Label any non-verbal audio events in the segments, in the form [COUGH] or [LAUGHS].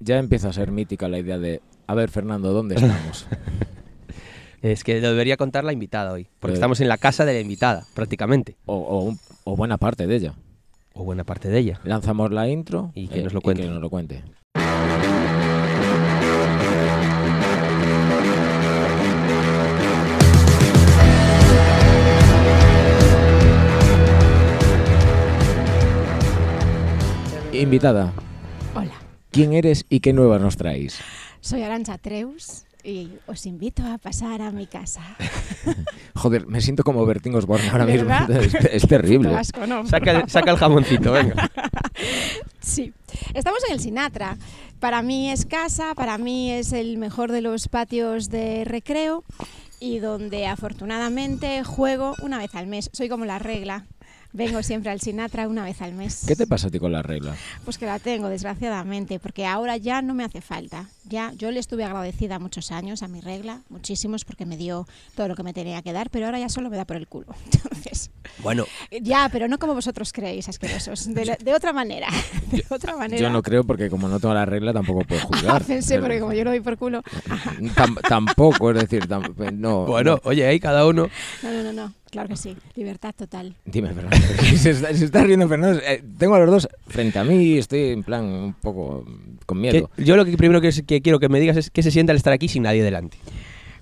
Ya empieza a ser mítica la idea de, a ver, Fernando, ¿dónde estamos? [LAUGHS] Es que lo debería contar la invitada hoy, porque Eh. estamos en la casa de la invitada, prácticamente, o, o un- o buena parte de ella. o buena parte de ella. Lanzamos la intro Y que eh, nos lo cuente. que nos lo cuente. Invitada, ¿quién eres y qué nuevas nos traéis? soy Arancha Treus y os invito a pasar a mi casa. [LAUGHS] Joder, me siento como Bertín Osborne ahora mismo. Es, es terrible. [LAUGHS] Asco, ¿no? Saca el, saca el jamoncito, venga. [LAUGHS] Sí, estamos en el Sinatra. Para mí es casa, para mí es el mejor de los patios de recreo y donde afortunadamente juego una vez al mes. Soy como la regla. Vengo siempre al Sinatra una vez al mes. ¿Qué te pasa a ti con la regla? Pues que la tengo, desgraciadamente, porque ahora ya no me hace falta. Ya, yo le estuve agradecida muchos años a mi regla, muchísimos, porque me dio todo lo que me tenía que dar, pero ahora ya solo me da por el culo. [LAUGHS] Entonces, Bueno, ya, pero no como vosotros creéis, asquerosos. De, la- de otra manera. [LAUGHS] De otra manera. Yo no creo porque como no tengo la regla tampoco puedo [LAUGHS] juzgar. Pensé, Pero- porque como yo lo doy por culo. Tam- tampoco, es decir, tam- no. bueno, no. oye, ahí cada uno. No, no, no, no. Claro que sí. Libertad total. Dime, Fernando. [LAUGHS] se, está, se está riendo Fernando. Eh, tengo a los dos frente a mí y estoy en plan un poco con Que- miedo. yo lo que primero que, que quiero que me digas es qué se siente al estar aquí sin nadie delante.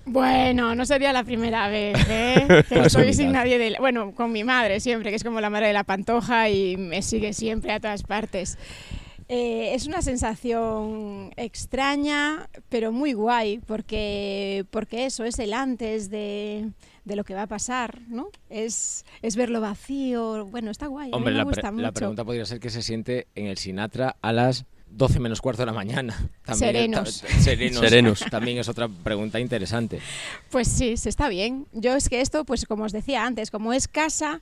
Bueno, no sería la primera vez, ¿eh? [LAUGHS] Que estoy sin nadie de... Bueno, con mi madre siempre, que es como la madre de la pantoja y me sigue siempre a todas partes. Eh, es una sensación extraña, pero muy guay, porque, porque eso es el antes de, de lo que va a pasar, ¿no? Es, es verlo vacío, bueno, está guay, a Hombre, mí me la, pre- gusta la mucho. pregunta podría ser qué se siente en el Sinatra a las 12 menos cuarto de la mañana. [LAUGHS] Serenos. ta- serenos. Serenos. [LAUGHS] También es otra pregunta interesante. Pues sí, se está bien. Yo es que esto, pues como os decía antes, como es casa,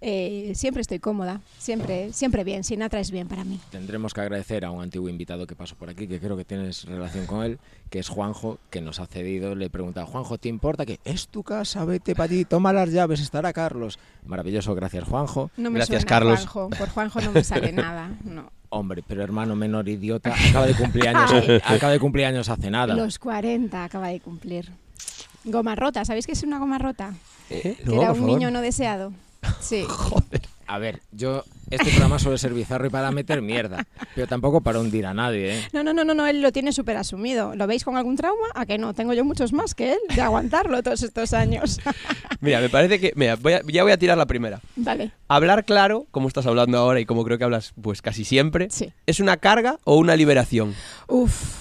eh, siempre estoy cómoda, siempre, siempre bien. Sinatra es bien para mí. Tendremos que agradecer a un antiguo invitado que pasó por aquí, que creo que tienes relación con él, que es Juanjo, que nos ha cedido. Le he preguntado, Juanjo, ¿te importa que es tu casa? Vete para allí, toma las llaves, estará Carlos. Maravilloso, gracias Juanjo. No me Gracias, suena Carlos. Juanjo. Por Juanjo no me sale [LAUGHS] nada. No. Hombre, pero hermano menor idiota, acaba de cumplir años, [LAUGHS] acaba de cumplir años hace nada. Los 40 acaba de cumplir. Goma rota, ¿sabéis qué es una goma rota? Eh, que No, era un favor. niño no deseado. Sí. [LAUGHS] a ver, yo, este programa suele ser bizarro y para meter mierda, pero tampoco para hundir a nadie, ¿eh? No, no, no, no, no, él lo tiene súper asumido. ¿Lo veis con algún trauma? ¿A que no? Tengo yo muchos más que él de aguantarlo todos estos años. [LAUGHS] Mira, me parece que. Mira, voy a- ya voy a tirar la primera. Dale. Hablar claro, como estás hablando ahora y como creo que hablas pues casi siempre, Sí. ¿es una carga o una liberación? Uf,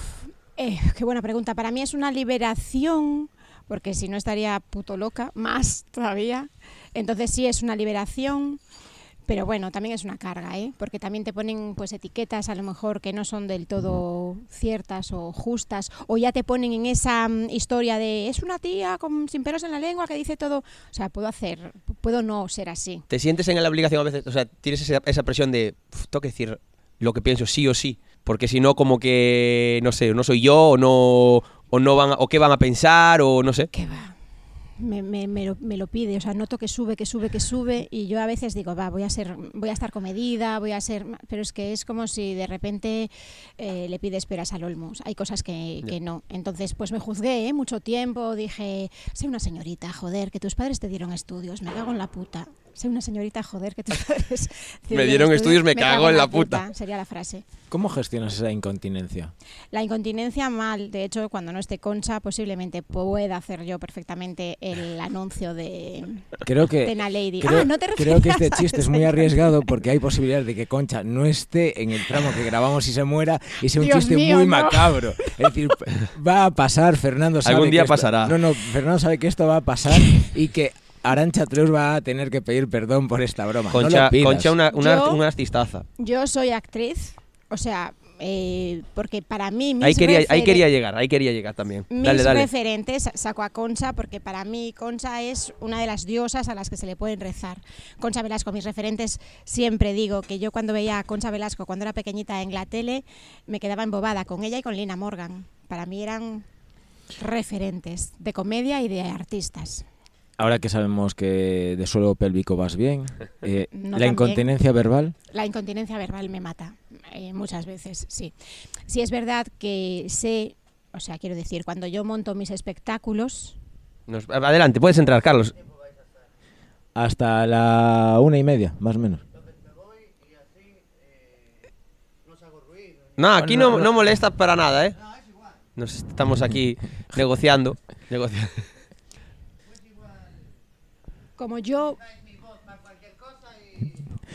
eh, qué buena pregunta. Para mí es una liberación, porque si no estaría puto loca, más todavía. Entonces sí es una liberación, pero bueno, también es una carga, ¿eh? Porque también te ponen pues etiquetas a lo mejor que no son del todo ciertas o justas, o ya te ponen en esa mm, historia de es una tía con, sin pelos en la lengua que dice todo. O sea, puedo hacer, puedo no ser así. ¿Te sientes en la obligación a veces? O sea, tienes esa, esa presión de. "Uf, Tengo que decir lo que pienso sí o sí. Porque si no, como que. No sé, no soy yo o no. O no van a- o qué van a pensar o no sé. ¿Qué va? Me, me- me lo, me lo pide, o sea, noto que sube, que sube, que sube, y yo a veces digo, va, voy a ser, voy a estar comedida, voy a ser, ma-", pero es que es como si de repente eh, le pides peras al olmo. Hay cosas que, que no. Entonces, pues me juzgué ¿eh? mucho tiempo, dije, sé una señorita, joder, que tus padres te dieron estudios, me cago en la puta. Sé una señorita, joder, que tus [LAUGHS] padres Me dieron estudios, me cago en la puta. Sería la frase. ¿Cómo gestionas esa incontinencia? La incontinencia mal, de hecho, cuando no esté Concha, posiblemente pueda hacer yo perfectamente el anuncio de Creo que, Tena Lady. creo, ah, no te creo que este chiste es muy arriesgado porque hay posibilidades de que Concha no esté en el tramo que grabamos y se muera y sea un Dios chiste mío, muy no. macabro. Es decir, va a pasar, Fernando sabe Algún que día esto- pasará. No, no, Fernando sabe que esto va a pasar y que Arancha Treus va a tener que pedir perdón por esta broma. no Concha, lo pidas. Concha una, una, Yo- una artistaza. Yo soy actriz, o sea, eh, porque para mí mis, Ahí quería, ahí quería llegar, ahí quería llegar también. mis Dale, dale. referentes saco a Concha porque para mí Concha es una de las diosas a las que se le pueden rezar. Concha Velasco, mis referentes, siempre digo que yo cuando veía a Concha Velasco cuando era pequeñita en la tele, me quedaba embobada con ella y con Lina Morgan. Para mí eran referentes de comedia y de artistas. Ahora que sabemos que de suelo pélvico vas bien, [LAUGHS] eh, No la incontinencia verbal, La incontinencia verbal me mata, eh, muchas veces, sí. Sí es verdad que sé, o sea, quiero decir, cuando yo monto mis espectáculos, Nos- adelante, puedes entrar, Carlos. hasta la una y media, más o menos. No, aquí no, no molesta para nada, ¿eh? Nos estamos aquí negociando. negocia- como yo... [LAUGHS]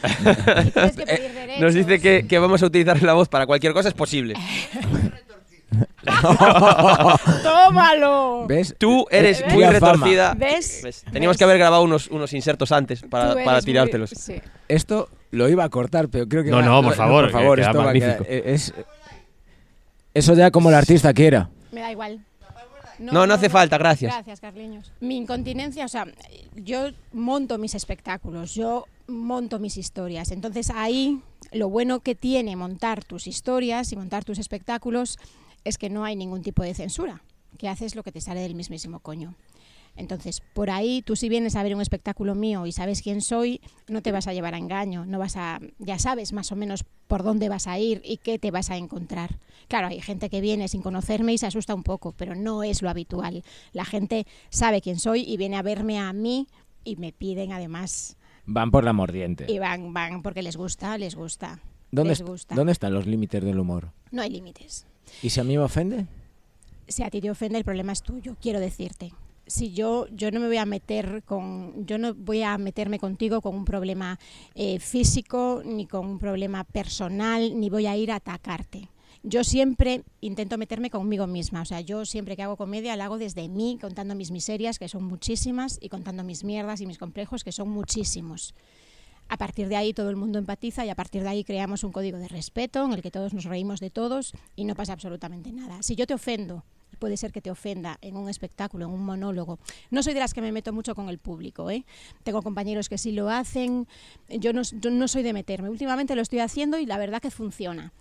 Que Eh, Nos dice que, que vamos a utilizar la voz para cualquier cosa, es posible. [LAUGHS] ¡Tómalo! ¿Ves? Tú eres Eh, muy tía fama. retorcida. ¿Ves? ¿Ves? Teníamos ¿Ves? que haber grabado unos, unos insertos antes para, para eres muy- tirártelos. sí. Esto lo iba a cortar, pero creo que... No, va- no, por favor, por favor, que esto va a magnífico. quedar- eh, es, eso ya como el artista quiera. Me da igual. No, no hace falta, gracias. Gracias, Carliños. Mi incontinencia, o sea, yo monto mis espectáculos, yo monto mis historias. Entonces ahí lo bueno que tiene montar tus historias y montar tus espectáculos es que no hay ningún tipo de censura, que haces lo que te sale del mismísimo coño. Entonces, por ahí tú si vienes a ver un espectáculo mío y sabes quién soy, no te vas a llevar a engaño, no vas a ya sabes más o menos por dónde vas a ir y qué te vas a encontrar. Claro, hay gente que viene sin conocerme y se asusta un poco, pero no es lo habitual. La gente sabe quién soy y viene a verme a mí y me piden además Van por la mordiente. y van van porque les gusta, les gusta. ¿Dónde, les gusta. ¿Dónde están los límites del humor? No hay límites. ¿Y si a mí me ofende? si a ti te ofende el problema es tuyo, quiero decirte. Si yo, yo no me voy a meter con, yo no voy a meterme contigo con un problema eh, físico, ni con un problema personal, ni voy a ir a atacarte. Yo siempre intento meterme conmigo misma, o sea, yo siempre que hago comedia la hago desde mí, contando mis miserias, que son muchísimas, y contando mis mierdas y mis complejos, que son muchísimos. A partir de ahí todo el mundo empatiza y a partir de ahí creamos un código de respeto en el que todos nos reímos de todos y no pasa absolutamente nada. Si yo te ofendo, puede ser que te ofenda en un espectáculo, en un monólogo, no soy de las que me meto mucho con el público, ¿eh? tengo compañeros que sí lo hacen, yo no, yo no soy de meterme, últimamente lo estoy haciendo y la verdad que funciona.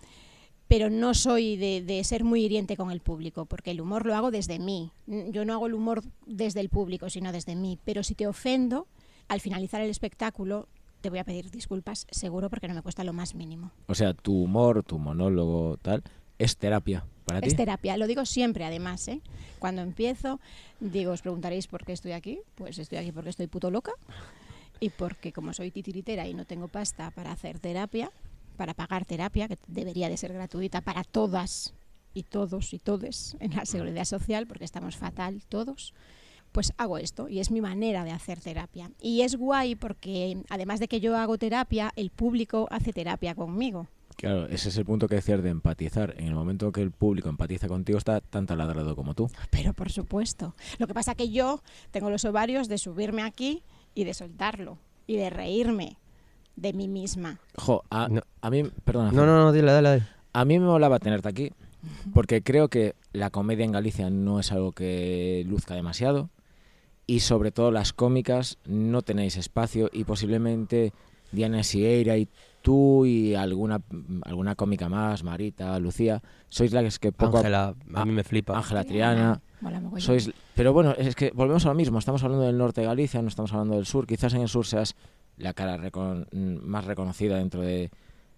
Pero no soy de, de ser muy hiriente con el público, porque el humor lo hago desde mí. Yo no hago el humor desde el público, sino desde mí. Pero si te ofendo, al finalizar el espectáculo, te voy a pedir disculpas, seguro, porque no me cuesta lo más mínimo. O sea, tu humor, tu monólogo, tal, es terapia para ti. Es terapia, lo digo siempre además, ¿eh? Cuando empiezo, digo, os preguntaréis por qué estoy aquí. Pues estoy aquí porque estoy puto loca y porque como soy titiritera y no tengo pasta para hacer terapia, para pagar terapia, que debería de ser gratuita para todas y todos y todes en la seguridad social, porque estamos fatal todos, pues hago esto y es mi manera de hacer terapia. Y es guay porque además de que yo hago terapia, el público hace terapia conmigo. Claro, ese es el punto que decías de empatizar. En el momento que el público empatiza contigo, está tan taladrado como tú. Pero por supuesto. Lo que pasa que yo tengo los ovarios de subirme aquí y de soltarlo y de reírme de mí misma. Jo, a, No. a mí, perdona. No, no, no, dile, dale, dale. A mí me molaba tenerte aquí, porque creo que la comedia en Galicia no es algo que luzca demasiado, y sobre todo las cómicas no tenéis espacio, y posiblemente Diana Sieira y tú y alguna, alguna cómica más, Marita, Lucía, sois las que poco a- Ángela, a mí me flipa. Ángela Triana, Mola mogollón. sois, pero bueno, es que volvemos a lo mismo, estamos hablando del norte de Galicia, no estamos hablando del sur, quizás en el sur seas la cara recon- más reconocida dentro de,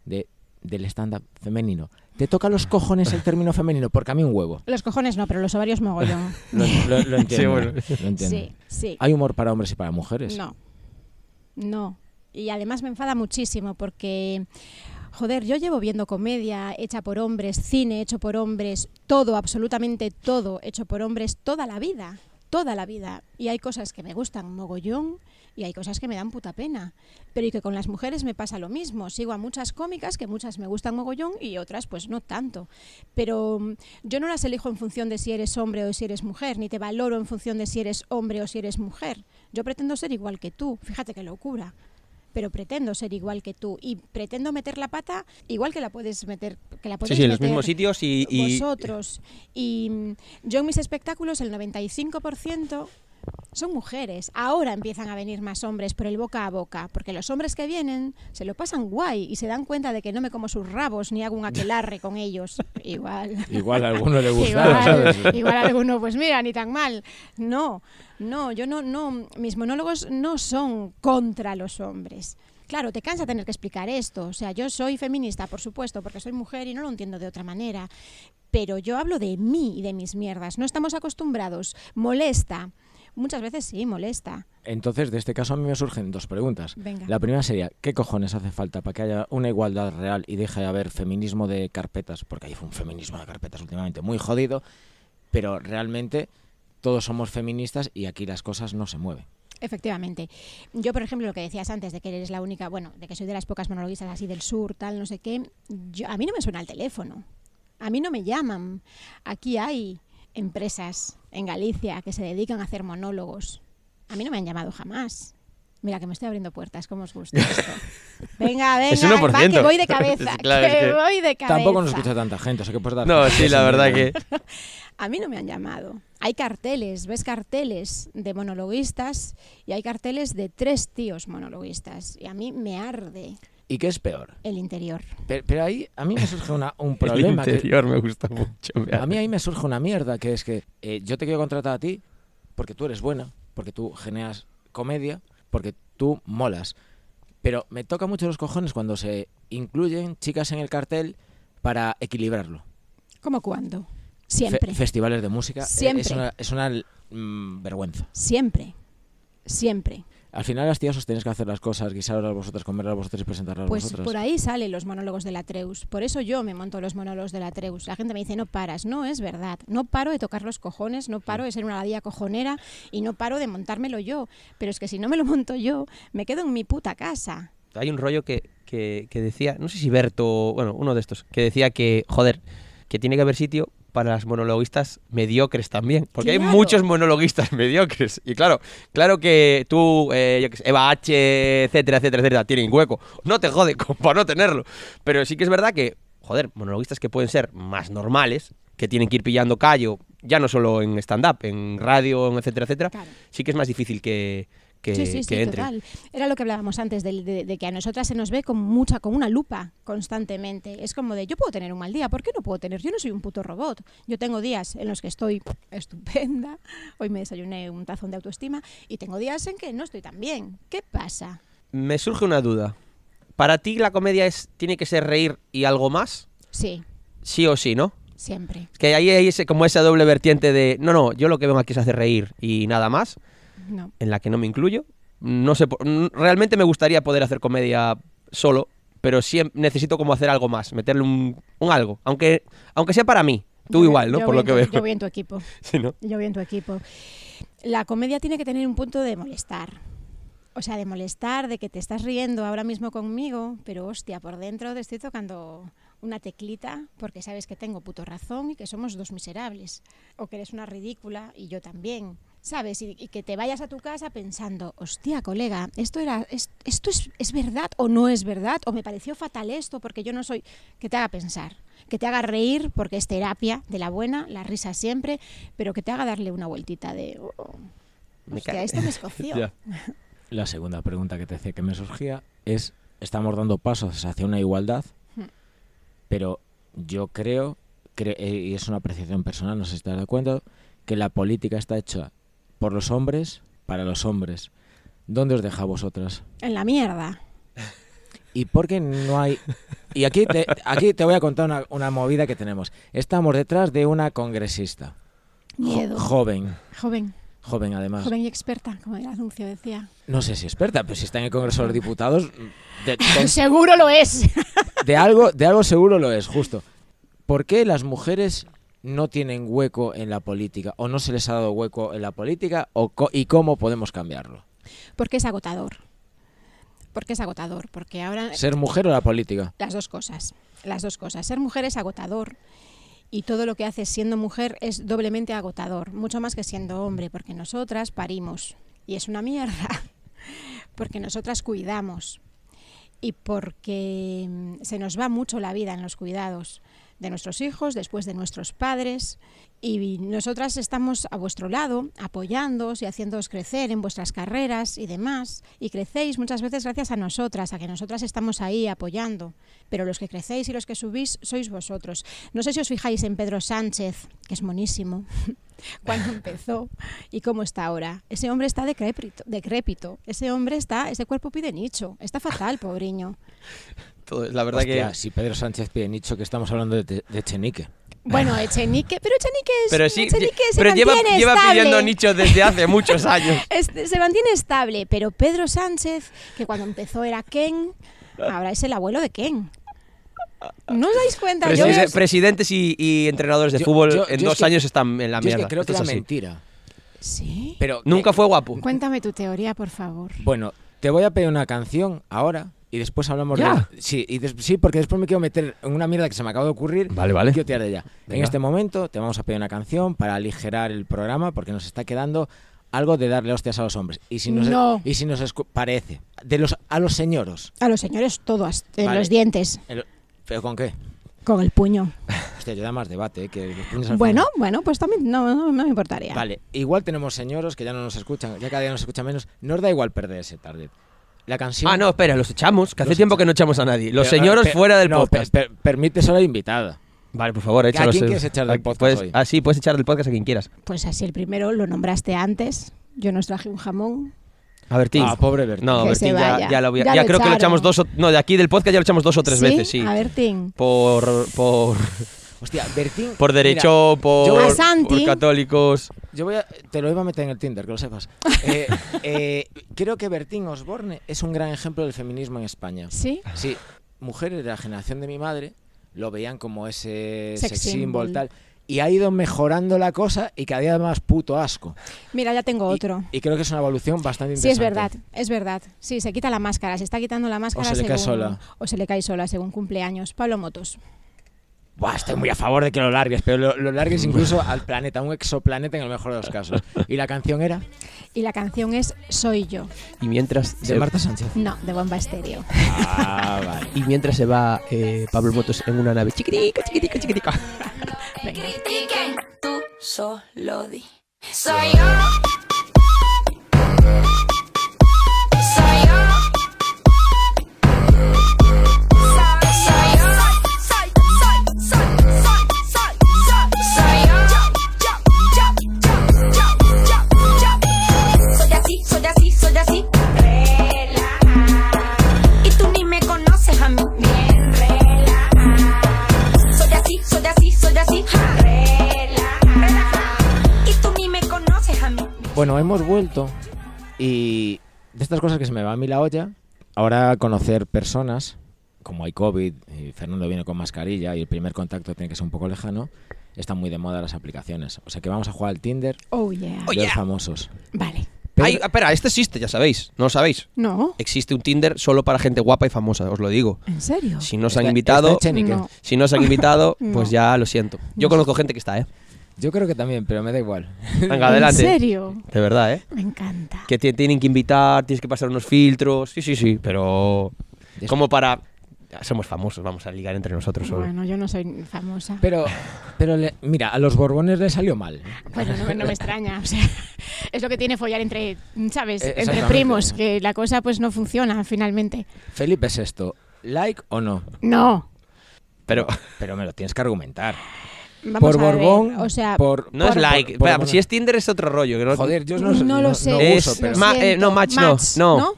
de- del stand-up femenino. ¿Te toca los cojones el término femenino? Porque a mí un huevo. Los cojones no, pero los ovarios mogollón. [LAUGHS] Lo, lo- lo entiendo. bueno. lo entiendo. sí, sí. ¿Hay humor para hombres y para mujeres? No. No. Y además me enfada muchísimo porque, joder, yo llevo viendo comedia hecha por hombres, cine hecho por hombres, todo, absolutamente todo hecho por hombres toda la vida. Toda la vida. Y hay cosas que me gustan mogollón y hay cosas que me dan puta pena. Pero y que con las mujeres me pasa lo mismo. Sigo a muchas cómicas que muchas me gustan mogollón y otras pues no tanto. Pero mm, yo no las elijo en función de si eres hombre o si eres mujer, ni te valoro en función de si eres hombre o si eres mujer. Yo pretendo ser igual que tú. Fíjate qué locura. Pero pretendo ser igual que tú y pretendo meter la pata igual que la puedes meter, que la podéis sí, en los mismos sitios y... y- vosotros. Y mm, yo en mis espectáculos el 95% son mujeres. Ahora empiezan a venir más hombres por el boca a boca, porque los hombres que vienen se lo pasan guay y se dan cuenta de que no me como sus rabos ni hago un aquelarre con ellos. [LAUGHS] Igual. Igual a alguno le gusta, Igual, ¿sabes? igual a alguno, pues mira, ni tan mal. No, no, yo no, no, mis monólogos no son contra los hombres. Claro, te cansa tener que explicar esto. O sea, yo soy feminista, por supuesto, porque soy mujer y no lo entiendo de otra manera. Pero yo hablo de mí y de mis mierdas. No estamos acostumbrados. Molesta. Muchas veces sí, molesta. Entonces, de este caso a mí me surgen dos preguntas. Venga. La primera sería, ¿qué cojones hace falta para que haya una igualdad real y deje de haber feminismo de carpetas? Porque hay un feminismo de carpetas últimamente muy jodido, pero realmente todos somos feministas y aquí las cosas no se mueven. Efectivamente. Yo, por ejemplo, lo que decías antes de que eres la única, bueno, de que soy de las pocas monologuistas así del sur, tal, no sé qué, yo, a mí no me suena el teléfono. A mí no me llaman. Aquí hay empresas en Galicia que se dedican a hacer monólogos. A mí no me han llamado jamás. Mira, que me estoy abriendo puertas, ¿cómo os gusta esto? Venga, [LAUGHS] venga, Es 1%. va, que voy de [LAUGHS] cabeza, Claro, que es que- voy de cabeza. Tampoco nos escucha tanta gente, o sea que puedes dar... No, sí, la verdad que... [LAUGHS] A mí no me han llamado. Hay carteles, ves carteles de monologuistas y hay carteles de tres tíos monologuistas. Y a mí me arde ¿Y qué es peor? el interior. Pero, pero ahí a mí me surge una- un [LAUGHS] El problema. que- interior me gusta mucho. me a mí ahí me surge una mierda, que es que eh, yo te quiero contratar a ti porque tú eres buena, porque tú generas comedia, porque tú molas. Pero me toca mucho los cojones cuando se incluyen chicas en el cartel para equilibrarlo. ¿Cómo cuándo? Fe- Siempre. festivales de música eh, Siempre. es una, es una mm, vergüenza. Siempre. Siempre. Al final las tías os tenéis que hacer las cosas, guisarlas vosotras, comerlas vosotras y presentarlas Pues vosotras. por ahí salen los monólogos de la Treus. Por eso yo me monto los monólogos de la Treus. La gente me dice, no paras. No es verdad. No paro de tocar los cojones, no paro de ser una ladilla cojonera y no paro de montármelo yo. Pero es que si no me lo monto yo, me quedo en mi puta casa. Hay un rollo que, que, que decía, no sé si Berto, bueno, uno de estos, que decía que, joder, que tiene que haber sitio para las monologuistas mediocres también. Porque hay muchos monologuistas [LAUGHS] mediocres. Y claro, claro que tú, eh, yo qué sé, Eva H, etcétera, etcétera, etcétera, tienen hueco. No te jode [LAUGHS] para no tenerlo. Pero sí que es verdad que, joder, monologuistas que pueden ser más normales, que tienen que ir pillando callo, ya no solo en stand-up, en radio, etcétera, etcétera, Claro. sí que es más difícil que, que, sí, sí, que sí, entren. total. Era lo que hablábamos antes, de, de que a nosotras se nos ve con mucha, con una lupa constantemente. Es como de, yo puedo tener un mal día, ¿por qué no puedo tener? Yo no soy un puto robot. Yo tengo días en los que estoy estupenda, hoy me desayuné un tazón de autoestima, y tengo días en que no estoy tan bien. ¿Qué pasa? Me surge una duda. ¿Para ti la comedia es tiene que ser reír y algo más? Sí, Sí o sí, ¿no? siempre. Es que ahí hay ese, como esa doble vertiente de, no, no, yo lo que vengo aquí es hacer reír y nada más, No. en la que no me incluyo. No sé, realmente me gustaría poder hacer comedia solo, pero sí necesito como hacer algo más, meterle un, un algo, aunque, aunque sea para mí. Tú Yo- igual, ¿no? Por lo que tu- veo. Yo voy en tu equipo. [LAUGHS] Sí, ¿no? Yo voy en tu equipo. La comedia tiene que tener un punto de molestar. O sea, de molestar, de que te estás riendo ahora mismo conmigo, pero hostia, por dentro te estoy tocando una teclita porque sabes que tengo puto razón y que somos dos miserables. O que eres una ridícula y yo también. ¿Sabes? Y, y que te vayas a tu casa pensando, hostia, colega, esto, era, es- esto es, es verdad o no es verdad, o me pareció fatal esto porque yo no soy. Que te haga pensar, que te haga reír porque es terapia de la buena, la risa siempre, pero que te haga darle una vueltita de. "Oh, Me hostia, cae". esto me [LAUGHS] escoció. Ya. [LAUGHS] La segunda pregunta que te decía que me surgía es, estamos dando pasos hacia una igualdad, Hmm. pero yo creo, cre- eh, y es una apreciación personal, no sé si estás de acuerdo, que la política está hecha por los hombres, para los hombres. ¿Dónde os deja a vosotras? En la mierda. ¿Y por qué no hay...? Y aquí te, aquí te voy a contar una, una movida que tenemos. Estamos detrás de una congresista. jo- Miedo. joven, Joven, joven además. joven y experta, como el anuncio decía. No sé si experta, pero si está en el Congreso de los Diputados, de, [LAUGHS] Seguro lo es. de algo, de algo seguro lo es, justo. ¿Por qué las mujeres no tienen hueco en la política? ¿O no se les ha dado hueco en la política? O co- ¿Y cómo podemos cambiarlo? Porque es agotador. Porque es agotador. Porque ahora. ¿Ser mujer o la política? Las dos cosas. Las dos cosas. Ser mujer es agotador. Y todo lo que haces siendo mujer es doblemente agotador. Mucho más que siendo hombre. Porque nosotras parimos. Y es una mierda. [LAUGHS] Porque nosotras cuidamos. Y porque mm, se nos va mucho la vida en los cuidados. De nuestros hijos, después de nuestros padres. Y nosotras estamos a vuestro lado, apoyándoos y haciéndoos crecer en vuestras carreras y demás. Y crecéis muchas veces gracias a nosotras, a que nosotras estamos ahí apoyando. Pero los que crecéis y los que subís sois vosotros. No sé si os fijáis en Pedro Sánchez, que es monísimo, [LAUGHS] cuando empezó y cómo está ahora. Ese hombre está decrépito, decrépito. Ese hombre está, ese cuerpo pide nicho. Está fatal, pobreño. Todo- la verdad Hostia, que. si Pedro Sánchez pide nicho que estamos hablando de, de Echenique. Bueno, Echenique, pero Echenique es, Pero sí, Echenique se pero lleva, lleva estable. pidiendo nichos desde hace muchos años. [LAUGHS] Este, se mantiene estable, pero Pedro Sánchez, que cuando empezó era Ken, ahora es el abuelo de Ken. ¿No os dais cuenta? Yo Preside- es- presidentes y, y entrenadores de Yo- fútbol yo- en yo es dos que- años están en la Yo es mierda. que creo que Esto es mentira. Sí. Pero Nunca eh, fue guapo. Cuéntame tu teoría, por favor. Bueno, te voy a pedir una canción ahora y después hablamos ¿Ya? de. Sí, y des- sí, porque después me quiero meter en una mierda que se me acaba de ocurrir. Vale, vale. Quiero tirar de ella. En este momento te vamos a pedir una canción para aligerar el programa porque nos está quedando algo de darle hostias a los hombres. Y si nos, No. y si nos escu- parece, de los, a los señoros. A los señores todos, en Vale. los dientes, El- ¿Pero con qué? con el puño. [LAUGHS] Hostia, yo da más debate, ¿eh? que los puños al Bueno, final. bueno, pues también no, no, no me importaría. Vale, igual tenemos señoros que ya no nos escuchan, ya cada día nos escuchan menos. Nos da igual perder ese target. La canción. Ah, no, espera, los echamos, que hace Los tiempo que no echamos a nadie. Los Pero, señores pe- fuera del no, podcast. pe- per- permite solo a la invitada. Vale, por favor, ¿A échalos. quién eh. quieres echar del Ah, podcast puedes- hoy? Ah, sí, puedes echar del podcast a quien quieras. Pues así el primero lo nombraste antes. Yo nos traje un jamón. A Bertín. Ah, pobre Bertín. No, Que Bertín, se ya, vaya. ya lo voy a- Ya ya lo creo que lo echamos dos o, No, de aquí del podcast ya lo echamos dos o tres veces, sí. A ver, Tim. Por, por, Hostia, Bertín. por mira, derecho, por, católicos. yo voy a, te lo iba a meter en el Tinder, que lo sepas. [LAUGHS] Eh, eh, creo que Bertín Osborne es un gran ejemplo del feminismo en España. ¿Sí? Sí, mujeres de la generación de mi madre lo veían como ese Sex sex symbol, symbol. tal. Y ha ido mejorando la cosa y cada día más puto asco. Mira, ya tengo otro. Y, creo que es una evolución bastante Sí, es interesante. verdad, es verdad. Sí, se quita la máscara, se está quitando la máscara se le cae sola. O se le cae sola según cumpleaños. Pablo Motos. Buah, estoy muy a favor de que lo largues, pero lo, lo largues incluso al planeta, un exoplaneta en el mejor de los casos. ¿Y la canción era? Y la canción es Soy yo. Y mientras, De se, Marta Sánchez. No, de Bomba Estéreo. Ah, vale. y mientras se va eh, Pablo Motos en una nave chiquitica, chiquitica, chiquitica. Venga. critiquen, tú solo di. Soy yo. Hemos vuelto y de estas cosas que se me va a mí la olla, ahora conocer personas, como hay COVID, y Fernando viene con mascarilla y el primer contacto tiene que ser un poco lejano, están muy de moda las aplicaciones. O sea que vamos a jugar al Tinder Oh, yeah. Oh, de los yeah. famosos. Vale. Pero- Ay, espera, este existe, ya sabéis. No lo sabéis. No, Existe un Tinder solo para gente guapa y famosa, os lo digo. ¿en serio? Si no os han invitado. No. si no os han invitado, [LAUGHS] No. pues ya lo siento. Yo No. conozco gente que está, ¿eh? Yo creo que también, pero me da igual. Venga, [LAUGHS] adelante. ¿En serio? De verdad, ¿eh? Me encanta. Que te tienen que invitar, tienes que pasar unos filtros. Sí, sí, sí, pero Es- como para somos famosos, vamos a ligar entre nosotros solo. Bueno, yo no soy famosa. Pero, pero le- mira, a los Borbones le salió mal. Bueno, no, me- no me extraña. O sea, [LAUGHS] es lo que tiene follar entre, ¿sabes? Eh, entre primos, que la cosa pues no funciona finalmente. Felipe VI, ¿like o no? No. Pero Pero me lo tienes que argumentar. Vamos por a ver, Borbón, O sea, por, no es like. por- Espera, por- si es Tinder es otro rollo. Que no, Joder, yo no, no, lo sé. no Es- uso, pero... Lo Ma- eh, no, match no, no.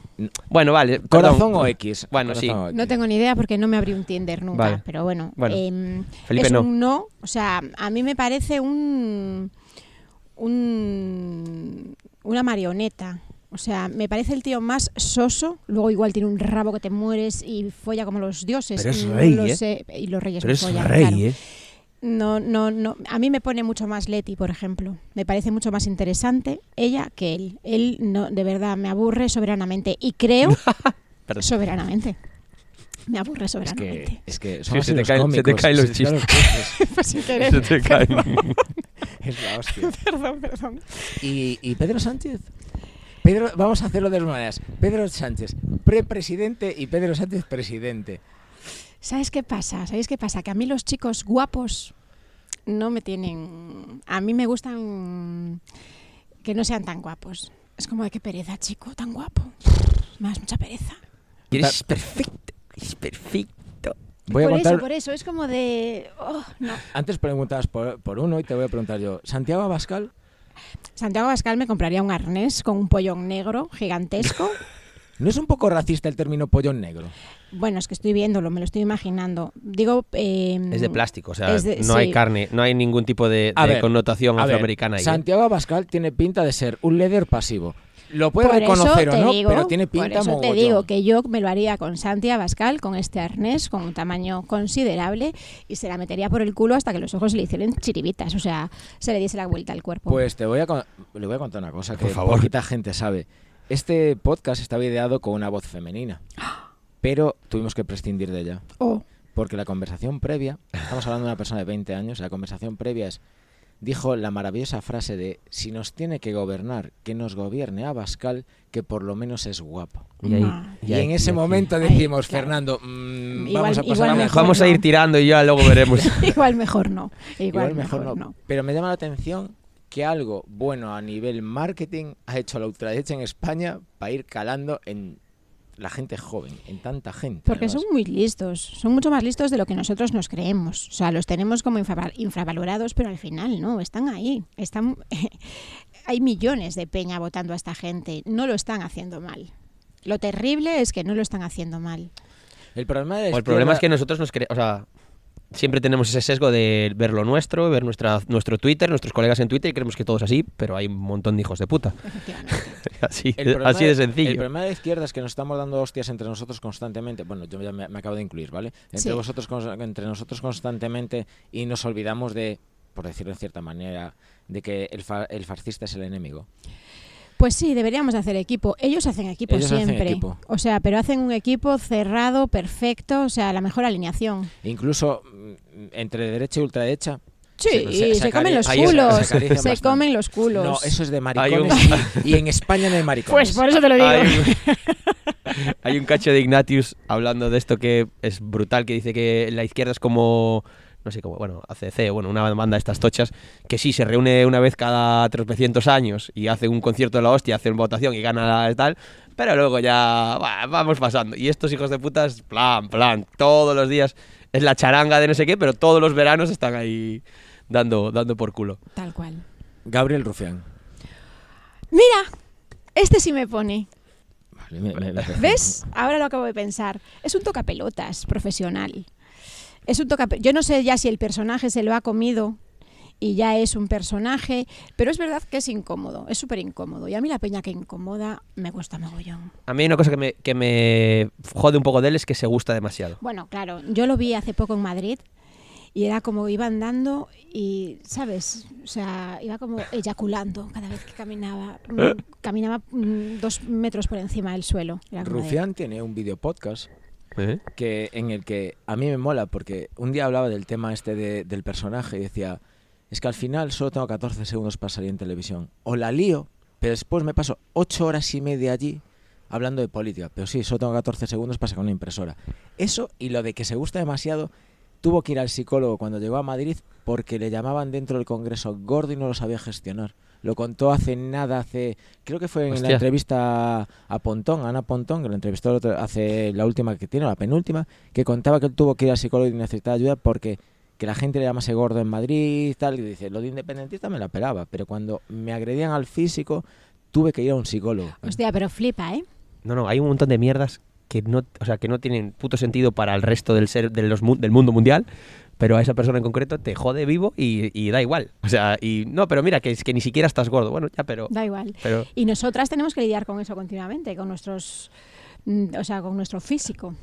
Bueno, vale. ¿Corazón perdón. o X? Bueno, Corazón sí. X. No tengo ni idea porque no me abrí un Tinder nunca. Vale. Pero bueno, Bueno, Felipe es no. un no. O sea, a mí me parece un, un una marioneta. O sea, me parece el tío más soso. Luego igual tiene un rabo que te mueres y folla como los dioses. Pero es no rey, lo ¿eh? sé. Y los reyes Pero no es follan, rey, claro. ¿eh? No, no, no. A mí me pone mucho más Leti, por ejemplo. Me parece mucho más interesante ella que él. Él, no, de verdad, me aburre soberanamente. Y creo, [LAUGHS] soberanamente. Me aburre Es soberanamente. que, es que son Sí, así se te caen- se te cómicos, caen los caen chistes. [LAUGHS] Pues sin querer. Se te cae. [LAUGHS] Es la hostia. Perdón, perdón. ¿Y, y Pedro Sánchez? Pedro, vamos a hacerlo de dos maneras. Pedro Sánchez, prepresidente y Pedro Sánchez presidente. ¿Sabes qué pasa? ¿Sabéis qué pasa? Que a mí los chicos guapos no me tienen... A mí me gustan que no sean tan guapos. Es como de qué pereza, chico, tan guapo. Me das mucha pereza. Eres perfecto, es perfecto. Voy a por contar. eso, por eso, es como de... oh, no. Antes preguntabas por, por uno y te voy a preguntar yo. ¿Santiago Abascal? Santiago Bascal me compraría un arnés con un pollón negro gigantesco. [LAUGHS] ¿No es un poco racista el término pollón negro? Bueno, es que estoy viéndolo, me lo estoy imaginando. Digo... eh, Es de plástico, o sea, de- no hay sí. carne, no hay ningún tipo de, de ver, connotación A ver, afroamericana ahí. ¿eh? Santiago Abascal tiene pinta de ser un líder pasivo. Lo puede Por reconocer eso o te no, digo- pero tiene por pinta eso te mogollón. digo que yo me lo haría con Santi Abascal, con este arnés, con un tamaño considerable, y se la metería por el culo hasta que los ojos se le hicieran chiribitas, o sea, se le diese la vuelta al cuerpo. Pues te voy a con- le voy a contar una cosa que Por favor. poquita gente sabe. Este podcast está ideado con una voz femenina, pero tuvimos que prescindir de ella. Oh, Porque la conversación previa, estamos hablando de una persona de 20 años, la conversación previa es, dijo la maravillosa frase de, si nos tiene que gobernar, que nos gobierne Abascal, que por lo menos es guapo. Y, ahí- No. Y, ahí- en ese y momento decimos, claro. Fernando, mm, Igual- vamos a igual pasar a mejor mejor. Vamos a ir tirando y ya luego [LAUGHS] veremos. igual mejor no. Igual, Igual mejor, no. Pero me llama la atención que algo bueno a nivel marketing ha hecho la ultraderecha en España para ir calando en la gente joven, en tanta gente. Porque además. son muy listos, son mucho más listos de lo que nosotros nos creemos. O sea, los tenemos como infra- infravalorados, pero al final no, están ahí. Están, [LAUGHS] hay millones de peña votando a esta gente, no lo están haciendo mal. Lo terrible es que no lo están haciendo mal. El problema, de O el problema es que nosotros nos creemos, o sea, siempre tenemos ese sesgo de ver lo nuestro, ver nuestra, nuestro Twitter, nuestros colegas en Twitter y creemos que todo es así, pero hay un montón de hijos de puta. [LAUGHS] Así, El así de El sencillo. problema de la izquierda es que nos estamos dando hostias entre nosotros constantemente. Bueno, yo ya me, me acabo de incluir, ¿vale? Entre Sí. vosotros, entre nosotros constantemente y nos olvidamos de, por decirlo de cierta manera, de que el, fa- el fascista es el enemigo. Pues sí, deberíamos de hacer equipo. Ellos hacen equipo Ellos hacen siempre. equipo. O sea, pero hacen un equipo cerrado, perfecto, o sea, la mejor alineación. Incluso mm, entre derecha y ultraderecha. Sí, Se- se, se- se comen los ahí se- culos, se comen los culos. No, eso es de un- maricones. y, [LAUGHS] y en España no hay maricones. Pues por eso te lo digo. Hay un, [LAUGHS] hay un cacho de Ignatius hablando de esto que es brutal, que dice que la izquierda es como, no sé, como, bueno, ACC, bueno, una banda de estas tochas, que sí, se reúne una vez cada 300 años y hace un concierto de la hostia, hace una votación y gana la tal, pero luego ya bah, vamos pasando. Y estos hijos de putas, plan, plan, todos los días es la charanga de no sé qué, pero todos los veranos están ahí dando, dando por culo. Tal cual. Gabriel Rufián. Mira, este sí me pone. Vale, me- me- me- ¿Ves? Ahora lo acabo de pensar. Es un tocapelotas profesional. Es un tocape- Yo no sé ya si el personaje se lo ha comido y ya es un personaje, pero es verdad que es incómodo, es súper incómodo. Y a mí la peña que incomoda me gusta mogollón. A mí hay una cosa que me, que me jode un poco de él es que se gusta demasiado. Bueno, claro, yo lo vi hace poco en Madrid y era como iba andando y, ¿sabes? O sea, iba como eyaculando cada vez que caminaba. Mm, Caminaba mm, dos metros por encima del suelo. De- Rufián tiene un video podcast Que en el que a mí me mola porque un día hablaba del tema este de- del personaje y decía es que al final solo tengo 14 segundos para salir en televisión. O la lío pero después me paso 8 horas y media allí hablando de política. Pero sí solo tengo 14 segundos para sacar una impresora eso y lo de que se gusta demasiado tuvo que ir al psicólogo cuando llegó a Madrid porque le llamaban dentro del Congreso gordo y no lo sabía gestionar lo contó hace nada, hace creo que fue en la entrevista a Pontón, a Ana Pontón, que la entrevistó el otro- hace la última que tiene, la penúltima, que contaba que él tuvo que ir al psicólogo y necesitaba ayuda porque que la gente le llamase gordo en Madrid y tal, y dice, lo de independentista me la pelaba, pero cuando me agredían al físico tuve que ir a un psicólogo. Hostia, pero flipa, ¿eh? No, no, hay un montón de mierdas que no, o sea, que no tienen puto sentido para el resto del ser de los del mundo mundial, pero a esa persona en concreto te jode vivo y, y da igual. O sea, y no, pero mira que es que ni siquiera estás gordo. Bueno, ya, pero Da igual. pero Y nosotras tenemos que lidiar con eso continuamente, con nuestros, mm, o sea, con nuestro físico.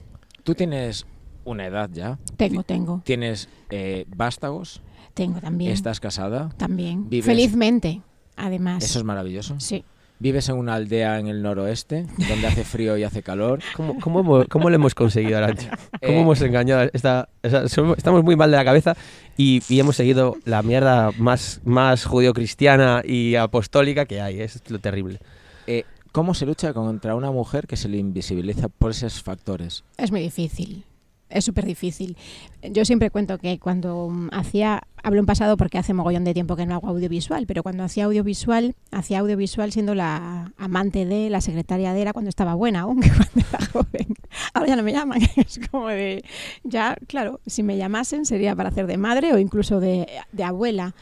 Tú tienes una edad ya, Tengo, tengo, tienes eh, vástagos, tengo también. estás casada, También. vives- Felizmente, además. eso es maravilloso. Sí. Vives en una aldea en el noroeste, donde hace frío y hace calor. ¿cómo, cómo, hemos- cómo lo hemos conseguido, Arancha? ¿Cómo Eh, hemos engañado? a Esta, somos- estamos muy mal de la cabeza y, y hemos seguido la mierda más, más judio-cristiana y apostólica que hay. Es lo terrible. Eh, ¿Cómo se lucha contra una mujer que se le invisibiliza por esos factores? Es muy difícil. Es súper difícil. Yo siempre cuento que cuando mm, hacía, hablo en pasado porque hace mogollón de tiempo que no hago audiovisual, pero cuando hacía audiovisual, hacía audiovisual siendo la amante de, la secretaria de, era cuando estaba buena aún, [LAUGHS] que cuando era joven. Ahora ya no me llaman, [LAUGHS] es como de, ya, claro, si me llamasen sería para hacer de madre o incluso de, de abuela.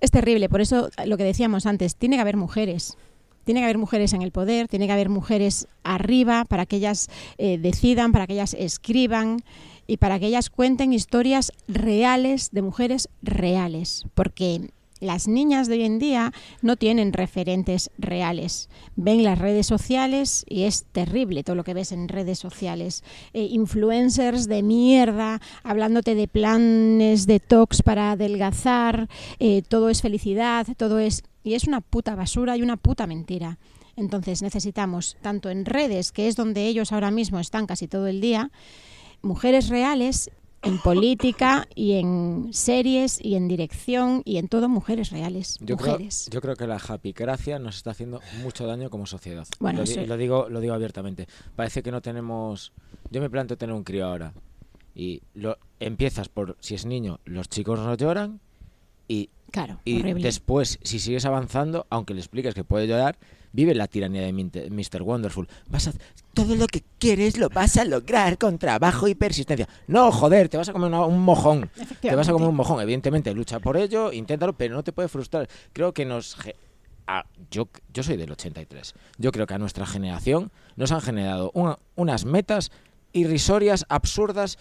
Es terrible, por eso lo que decíamos antes, tiene que haber mujeres. Tiene que haber mujeres en el poder, tiene que haber mujeres arriba para que ellas eh, decidan, para que ellas escriban y para que ellas cuenten historias reales de mujeres reales. Porque las niñas de hoy en día no tienen referentes reales. Ven las redes sociales y es terrible todo lo que ves en redes sociales. Eh, influencers de mierda, hablándote de planes detox para adelgazar, eh, todo es felicidad, todo es... Y es una puta basura y una puta mentira. Entonces necesitamos, tanto en redes, que es donde ellos ahora mismo están casi todo el día, mujeres reales en política y en series y en dirección y en todo mujeres reales. Yo creo, mujeres. yo creo que la japicracia nos está haciendo mucho daño como sociedad. Bueno, lo, di- sí. lo digo, lo digo abiertamente. Parece que no tenemos. Yo me planteo tener un crío ahora. Y lo empiezas por si es niño, los chicos no lloran. Y, Claro, y horrible. después, si sigues avanzando, aunque le expliques que puede llorar, vive la tiranía de Mr. Wonderful. Vas a, todo lo que quieres lo vas a lograr con trabajo y persistencia. No, joder, te vas a comer una- un mojón. Te vas a comer un mojón, evidentemente, lucha por ello, inténtalo, pero no te puede frustrar. Creo que nos... a- yo, yo soy del 83. Yo creo que a nuestra generación nos han generado una- unas metas irrisorias, absurdas,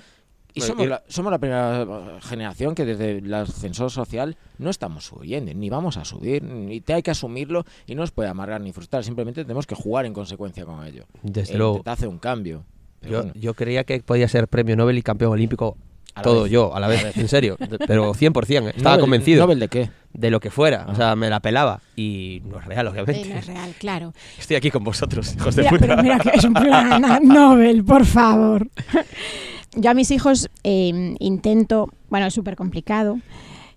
y somos y- la, somos la primera eh, generación que desde el ascensor social no estamos subiendo, ni vamos a subir, ni te hay que asumirlo y no nos puede amargar ni frustrar, simplemente tenemos que jugar en consecuencia con ello. Desde luego. intentar hacer un cambio. Yo, bueno, yo creía que podía ser premio Nobel y campeón olímpico todo vez. yo, a la vez, en serio. de- Pero [LAUGHS] 100%, eh, estaba Nobel- convencido ¿Nobel de qué? de lo que fuera. O Ah. sea, me la pelaba. Y no es real, obviamente. no es real, claro. [LAUGHS] Estoy aquí con vosotros, hijos de Mira, puta. pero mira que es un plan Nobel, por favor. [LAUGHS] Yo a mis hijos eh, intento, bueno, es súper complicado,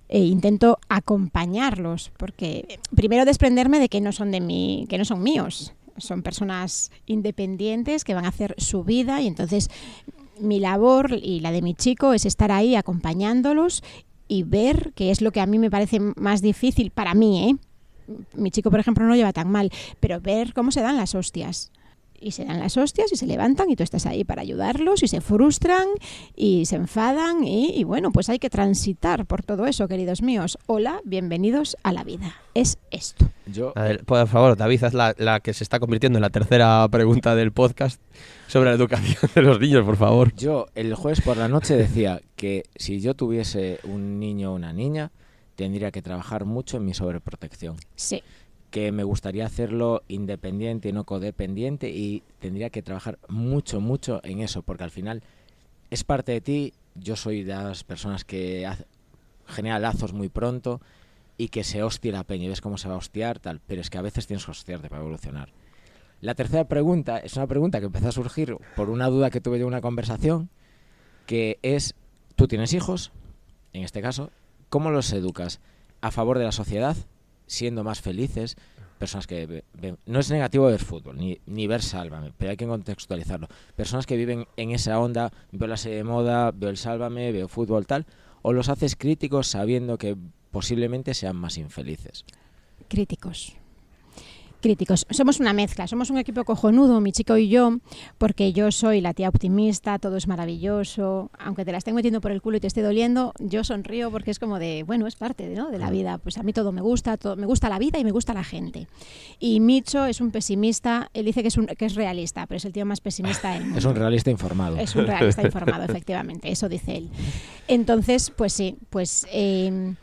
eh, intento acompañarlos, porque eh, primero desprenderme de que no son de mí, que no son míos. Son personas independientes que van a hacer su vida y entonces mi labor y la de mi chico es estar ahí acompañándolos y ver qué es lo que a mí me parece más difícil para mí, ¿eh? Mi chico, por ejemplo, no lleva tan mal, pero ver cómo se dan las hostias. Y se dan las hostias y se levantan y tú estás ahí para ayudarlos y se frustran y se enfadan y, y bueno, pues hay que transitar por todo eso, queridos míos. Hola, bienvenidos a la vida. Es esto. Yo, A ver, por favor, David, haz la, la que se está convirtiendo en la tercera pregunta del podcast sobre la educación de los niños, por favor. Yo el jueves por la noche decía que si yo tuviese un niño o una niña, tendría que trabajar mucho en mi sobreprotección. Sí, Que me gustaría hacerlo independiente y no codependiente y tendría que trabajar mucho, mucho en eso, porque al final es parte de ti. Yo soy de las personas que genera lazos muy pronto y que se hostia la peña y ves cómo se va a hostiar, tal, pero es que a veces tienes que hostiarte para evolucionar. La tercera pregunta es una pregunta que empezó a surgir por una duda que tuve yo en una conversación, que es, tú tienes hijos, en este caso, ¿cómo los educas? ¿A favor de la sociedad? ¿Siendo más felices? Personas que... no es negativo ver fútbol, ni, ni ver Sálvame, pero hay que contextualizarlo. Personas que viven en esa onda, veo la serie de moda, veo el Sálvame, veo fútbol, tal, o los haces críticos sabiendo que posiblemente sean más infelices. críticos. Críticos. Somos una mezcla, somos un equipo cojonudo, mi chico y yo, porque yo soy la tía optimista, todo es maravilloso, aunque te la esté metiendo por el culo y te esté doliendo, yo sonrío porque es como de, bueno, es parte ¿no? de la vida, pues a mí todo me gusta, todo, me gusta la vida y me gusta la gente. Y Micho es un pesimista, él dice que es, un, que es realista, pero es el tío más pesimista del [LAUGHS] mundo. Es un realista informado. Es un realista [LAUGHS] informado, efectivamente, eso dice él. Entonces, pues sí, pues eh,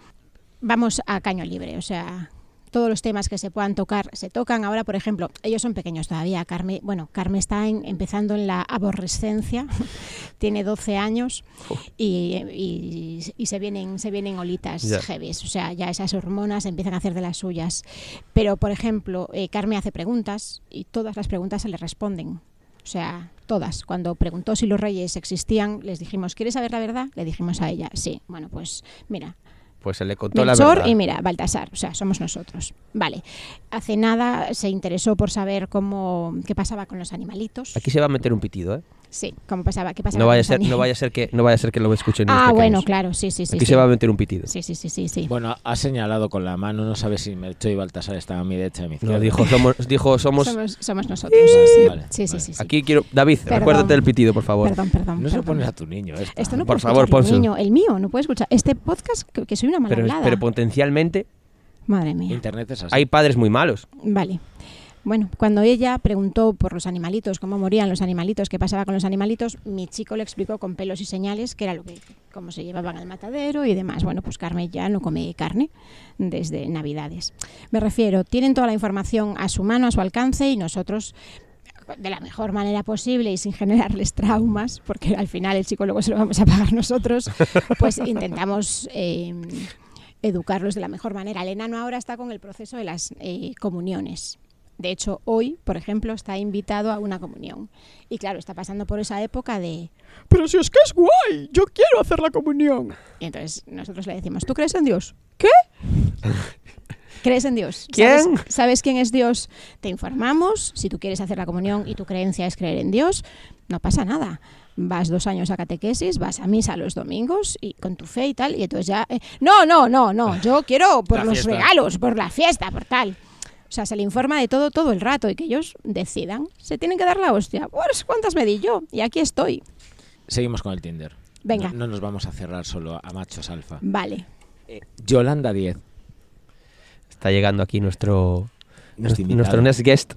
vamos a caño libre, o sea, todos los temas que se puedan tocar se tocan. Ahora, por ejemplo, ellos son pequeños todavía. Carmen, bueno, Carmen está en- empezando en la aborrescencia, [LAUGHS] tiene 12 años y, y- y se vienen se vienen olitas Ya. heavies, o sea, ya esas hormonas empiezan a hacer de las suyas. Pero, por ejemplo, eh, Carmen hace preguntas y todas las preguntas se le responden. O sea, todas. Cuando preguntó si los reyes existían, les dijimos, ¿quieres saber la verdad? Le dijimos a ella, sí. Bueno, pues mira, Pues se le contó la verdad. y mira, Baltasar, o sea, somos nosotros. Vale. Hace nada se interesó por saber cómo qué pasaba con los animalitos. Aquí se va a meter un pitido, ¿eh? Sí, como pasaba, ¿qué pasaba No con vaya a ser, no vaya a ser que no vaya a ser que lo escuchen Ah, bueno, claro, sí, sí, sí. Aquí sí. se va a meter un pitido. Sí, sí, sí, sí, sí. Bueno, ha señalado con la mano, no sabe si Melchor y Baltasar están a mi derecha a mi izquierda. No, dijo somos, dijo [LAUGHS] somos. somos, somos nosotros. Vale, sí. vale, sí, sí, vale. sí, sí. Aquí quiero, David, Perdón. recuérdate del pitido, por favor. Perdón, perdón. No se lo pones a tu niño esto. Esto no Por puede favor, pónselo. niño. El mío, no puede escuchar. Este podcast, que, que soy una mala Pero, hablada. pero potencialmente Madre mía. Internet es así. hay padres muy malos. Vale. Bueno, cuando ella preguntó por los animalitos, cómo morían los animalitos, qué pasaba con los animalitos, mi chico le explicó con pelos y señales qué era lo que, cómo se llevaban al matadero y demás. Bueno, pues Carmen ya no come carne desde Navidades. Me refiero, tienen toda la información a su mano, a su alcance y nosotros de la mejor manera posible y sin generarles traumas, porque al final el psicólogo se lo vamos a pagar nosotros, [LAUGHS] pues intentamos eh, educarlos de la mejor manera. El enano ahora está con el proceso de las eh, comuniones. De hecho, hoy, por ejemplo, está invitado a una comunión. Y claro, está pasando por esa época de, pero si es que es guay, yo quiero hacer la comunión. Y entonces nosotros le decimos, ¿tú crees en Dios? ¿Qué? [LAUGHS] ¿Crees en Dios? ¿Quién? ¿Sabes, sabes quién es Dios? Te informamos. Si tú quieres hacer la comunión y tu creencia es creer en Dios, no pasa nada. Vas dos años a catequesis, vas a misa los domingos y con tu fe y tal, y entonces ya... eh, no, no, no, no, yo quiero por La los fiesta. regalos, por la fiesta, por tal. O sea, se le informa de todo todo el rato y que ellos decidan. Se tienen que dar la hostia. Pues, ¿cuántas me di yo? Y aquí estoy. Seguimos con el Tinder. Venga. No, no nos vamos a cerrar solo a machos alfa. Vale. Eh, Yolanda 10. Está llegando aquí nuestro Nuestro nuestro next guest.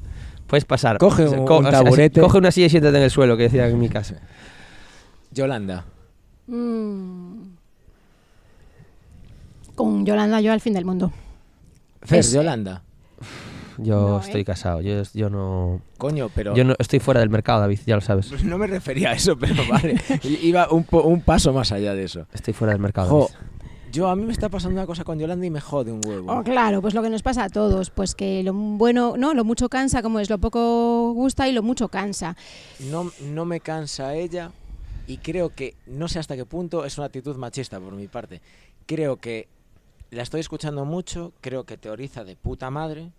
Puedes pasar. Coge un- un taburete. coge una silla y siéntate en el suelo, que decía en mi casa. [LAUGHS] Yolanda. Mm. Con Yolanda yo al fin del mundo. Fer, Es- Yolanda. Yo No, estoy ¿eh? casado. Yo, yo no. Coño, pero... Yo no estoy fuera del mercado, David, ya lo sabes. Pues [LAUGHS] no me refería a eso, pero vale. Iba un, po- un paso más allá de eso. Estoy fuera del mercado. Jo, yo a mí me está pasando una cosa con Yolanda y me jode un huevo. Oh, claro, pues lo que nos pasa a todos, pues que lo bueno, no, lo mucho cansa, como es, lo poco gusta y lo mucho cansa. No, no me cansa ella y creo que, no sé hasta qué punto, es una actitud machista por mi parte. Creo que la estoy escuchando mucho, creo que teoriza de puta madre,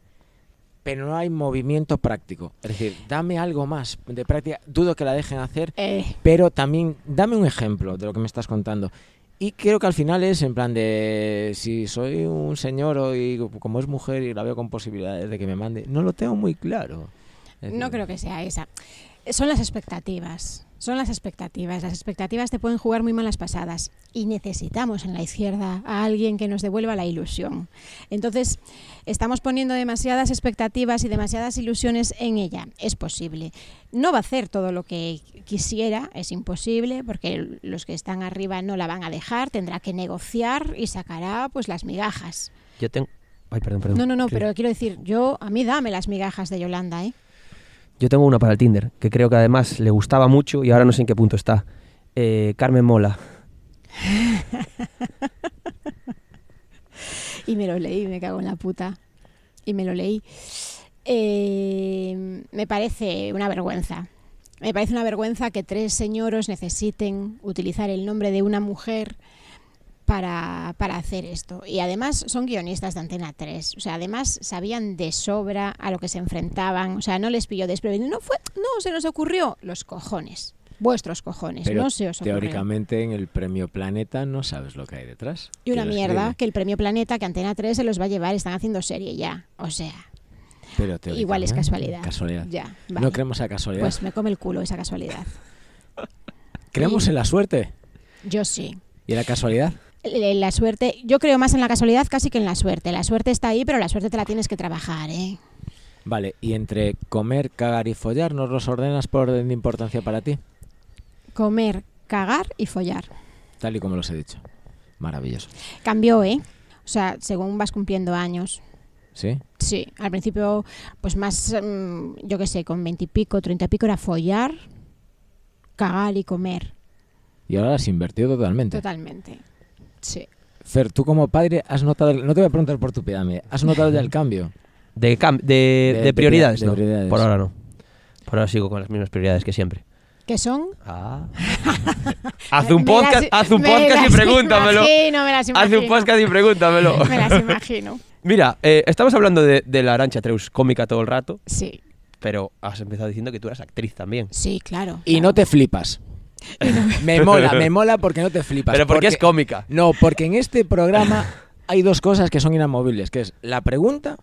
pero no hay movimiento práctico. Es decir, dame algo más de práctica. Dudo que la dejen hacer, Eh, pero también dame un ejemplo de lo que me estás contando. Y creo que al final es en plan de si soy un señor o y como es mujer y la veo con posibilidades de que me mande, no lo tengo muy claro. Es no decir, creo que sea esa. Son las expectativas. Son las expectativas. Las expectativas te pueden jugar muy malas pasadas. Y necesitamos en la izquierda a alguien que nos devuelva la ilusión. Entonces, estamos poniendo demasiadas expectativas y demasiadas ilusiones en ella. Es posible. No va a hacer todo lo que quisiera, es imposible, porque los que están arriba no la van a dejar, tendrá que negociar y sacará pues las migajas. Yo tengo. Ay, perdón, perdón. No, no, no, ¿Qué? pero quiero decir, yo, a mí dame las migajas de Yolanda, ¿eh? Yo tengo una para el Tinder, que creo que además le gustaba mucho y ahora no sé en qué punto está. Eh, Carmen Mola. [LAUGHS] Y me lo leí, me cago en la puta. Y me lo leí. Eh, me parece una vergüenza. Me parece una vergüenza que tres señoros necesiten utilizar el nombre de una mujer para, para hacer esto. Y además son guionistas de Antena 3. O sea, además sabían de sobra a lo que se enfrentaban. O sea, no les pilló desprevenido. No fue, no, se nos ocurrió. Los cojones. Vuestros cojones. Pero no se os ocurrió. teóricamente en el premio Planeta no sabes lo que hay detrás. Y una mierda escribe. que el premio Planeta, que Antena 3 se los va a llevar, están haciendo serie ya. O sea, Pero igual es casualidad. Casualidad. Ya, No vale. creemos a casualidad. Pues me come el culo esa casualidad. creemos y- en la suerte Yo sí. y en la casualidad. La suerte, yo creo más en la casualidad casi que en la suerte. La suerte está ahí, pero la suerte te la tienes que trabajar, ¿eh? Vale, y entre comer, cagar y follar, ¿nos los ordenas por orden de importancia para ti? Comer, cagar y follar. Tal y como los he dicho. Maravilloso. Cambió, ¿eh? O sea, según vas cumpliendo años. ¿Sí? Sí, al principio, pues más, mm, yo qué sé, con veintipico, treinta y pico era follar, cagar y comer. Y ahora has invertido totalmente. Totalmente. Sí. Fer, tú como padre has notado, el- no te voy a preguntar por tu pirámide, ¿has notado ya el cambio? [LAUGHS] De, cam- de, De- de de prioridades, pri- de no. prioridades. Por ahora no. Por ahora sigo con las mismas prioridades que siempre. ¿Qué son? Ah. [LAUGHS] haz un podcast, haz un me podcast y las pregúntamelo. imagino, me las Haz un imagino. podcast y pregúntamelo. [LAUGHS] Me las imagino. Mira, eh, estamos hablando de, de la Arancha Treus cómica todo el rato, Sí. pero has empezado diciendo que tú eras actriz también. Sí, claro. Y no te flipas. [LAUGHS] me mola, me mola porque no te flipas. Pero porque es cómica. No, porque en este programa hay dos cosas que son inamovibles, que es la pregunta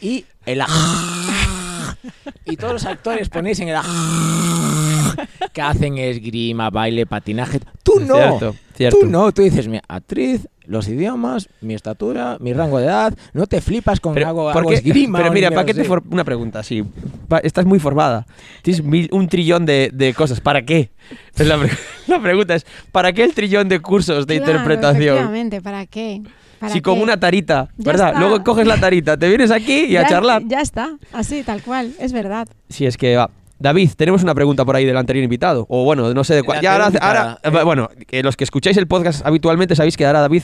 y el ah. [LAUGHS] Y todos los actores ponéis en el ah, que hacen esgrima, baile, patinaje. Tú no. Cierto, cierto. Tú no, tú dices, mira, actriz, los idiomas, mi estatura, mi rango de edad, no te flipas con Pero, hago, ¿por hago qué- esgrima. pero mira, ¿para qué te for- una pregunta? Sí, pa- estás muy formada. Tienes mil- un trillón de, de cosas. ¿Para qué? Es la, pre- [LAUGHS] la pregunta es, ¿para qué el trillón de cursos de Claro, interpretación? Efectivamente, ¿para qué? ¿Para Si con qué? una tarita, Ya ¿verdad? está. Luego coges la tarita, te vienes aquí y a charlar. Ya está, así, tal cual, es verdad. Si es que va. David, tenemos una pregunta por ahí del anterior invitado. O bueno, no sé de cuál. Ya ahora, eh, bueno, que los que escucháis el podcast habitualmente sabéis que ahora David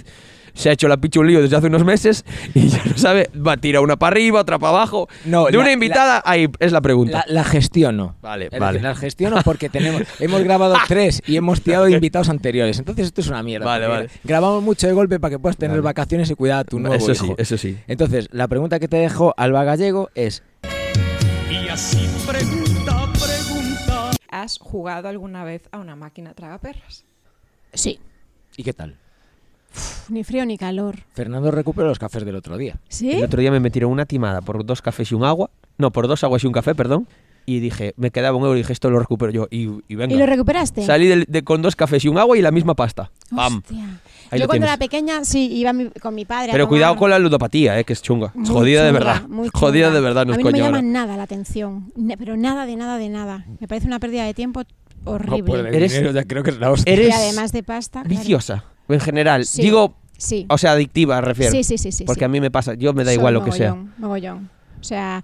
se ha hecho la picha un lío desde hace unos meses [LAUGHS] y ya no sabe, va a tirar una para arriba, otra para abajo. No, de la- una invitada, ahí es la pregunta. La, la gestiono. Vale, Es vale. decir, la gestiono [LAUGHS] porque tenemos, hemos grabado tres y hemos tirado de invitados anteriores. Entonces esto es una mierda. Vale, vale. Grabamos mucho de golpe para que puedas tener Vale. vacaciones y cuidar a tu nuevo eso sí, eso sí. Entonces, la pregunta que te dejo, Alba Gallego, es Y así pregunta. ¿Has jugado alguna vez a una máquina tragaperras? Sí, ¿y qué tal? ni frío ni calor. Fernando recupera los cafés del otro día. ¿Sí? El otro día me metieron una timada por dos cafés y un agua. No, por dos aguas y un café, perdón. Y dije, me quedaba un euro y dije, esto lo recupero yo. Y, y venga. ¿Y lo recuperaste? Salí del- de, con dos cafés y un agua y la misma pasta. ¡Pam! Hostia. Ahí Yo cuando tienes. era pequeña, sí, iba mi- con mi padre a Pero cuidado con la ludopatía, eh, que es chunga. Muy jodida de verdad. muy Jodida de verdad, no A es mí no me llama nada la atención, pero nada de nada de nada. Me parece una pérdida de tiempo horrible. Eres- dinero ya creo que es la hostia. Eres y además de pasta. claro. viciosa, en general. Sí. Digo, Sí. o sea, adictiva, refiero. sí, sí, sí, sí. Porque sí. a mí me pasa, yo me da Soy igual lo que sea. mogollón, Mogollón. O sea,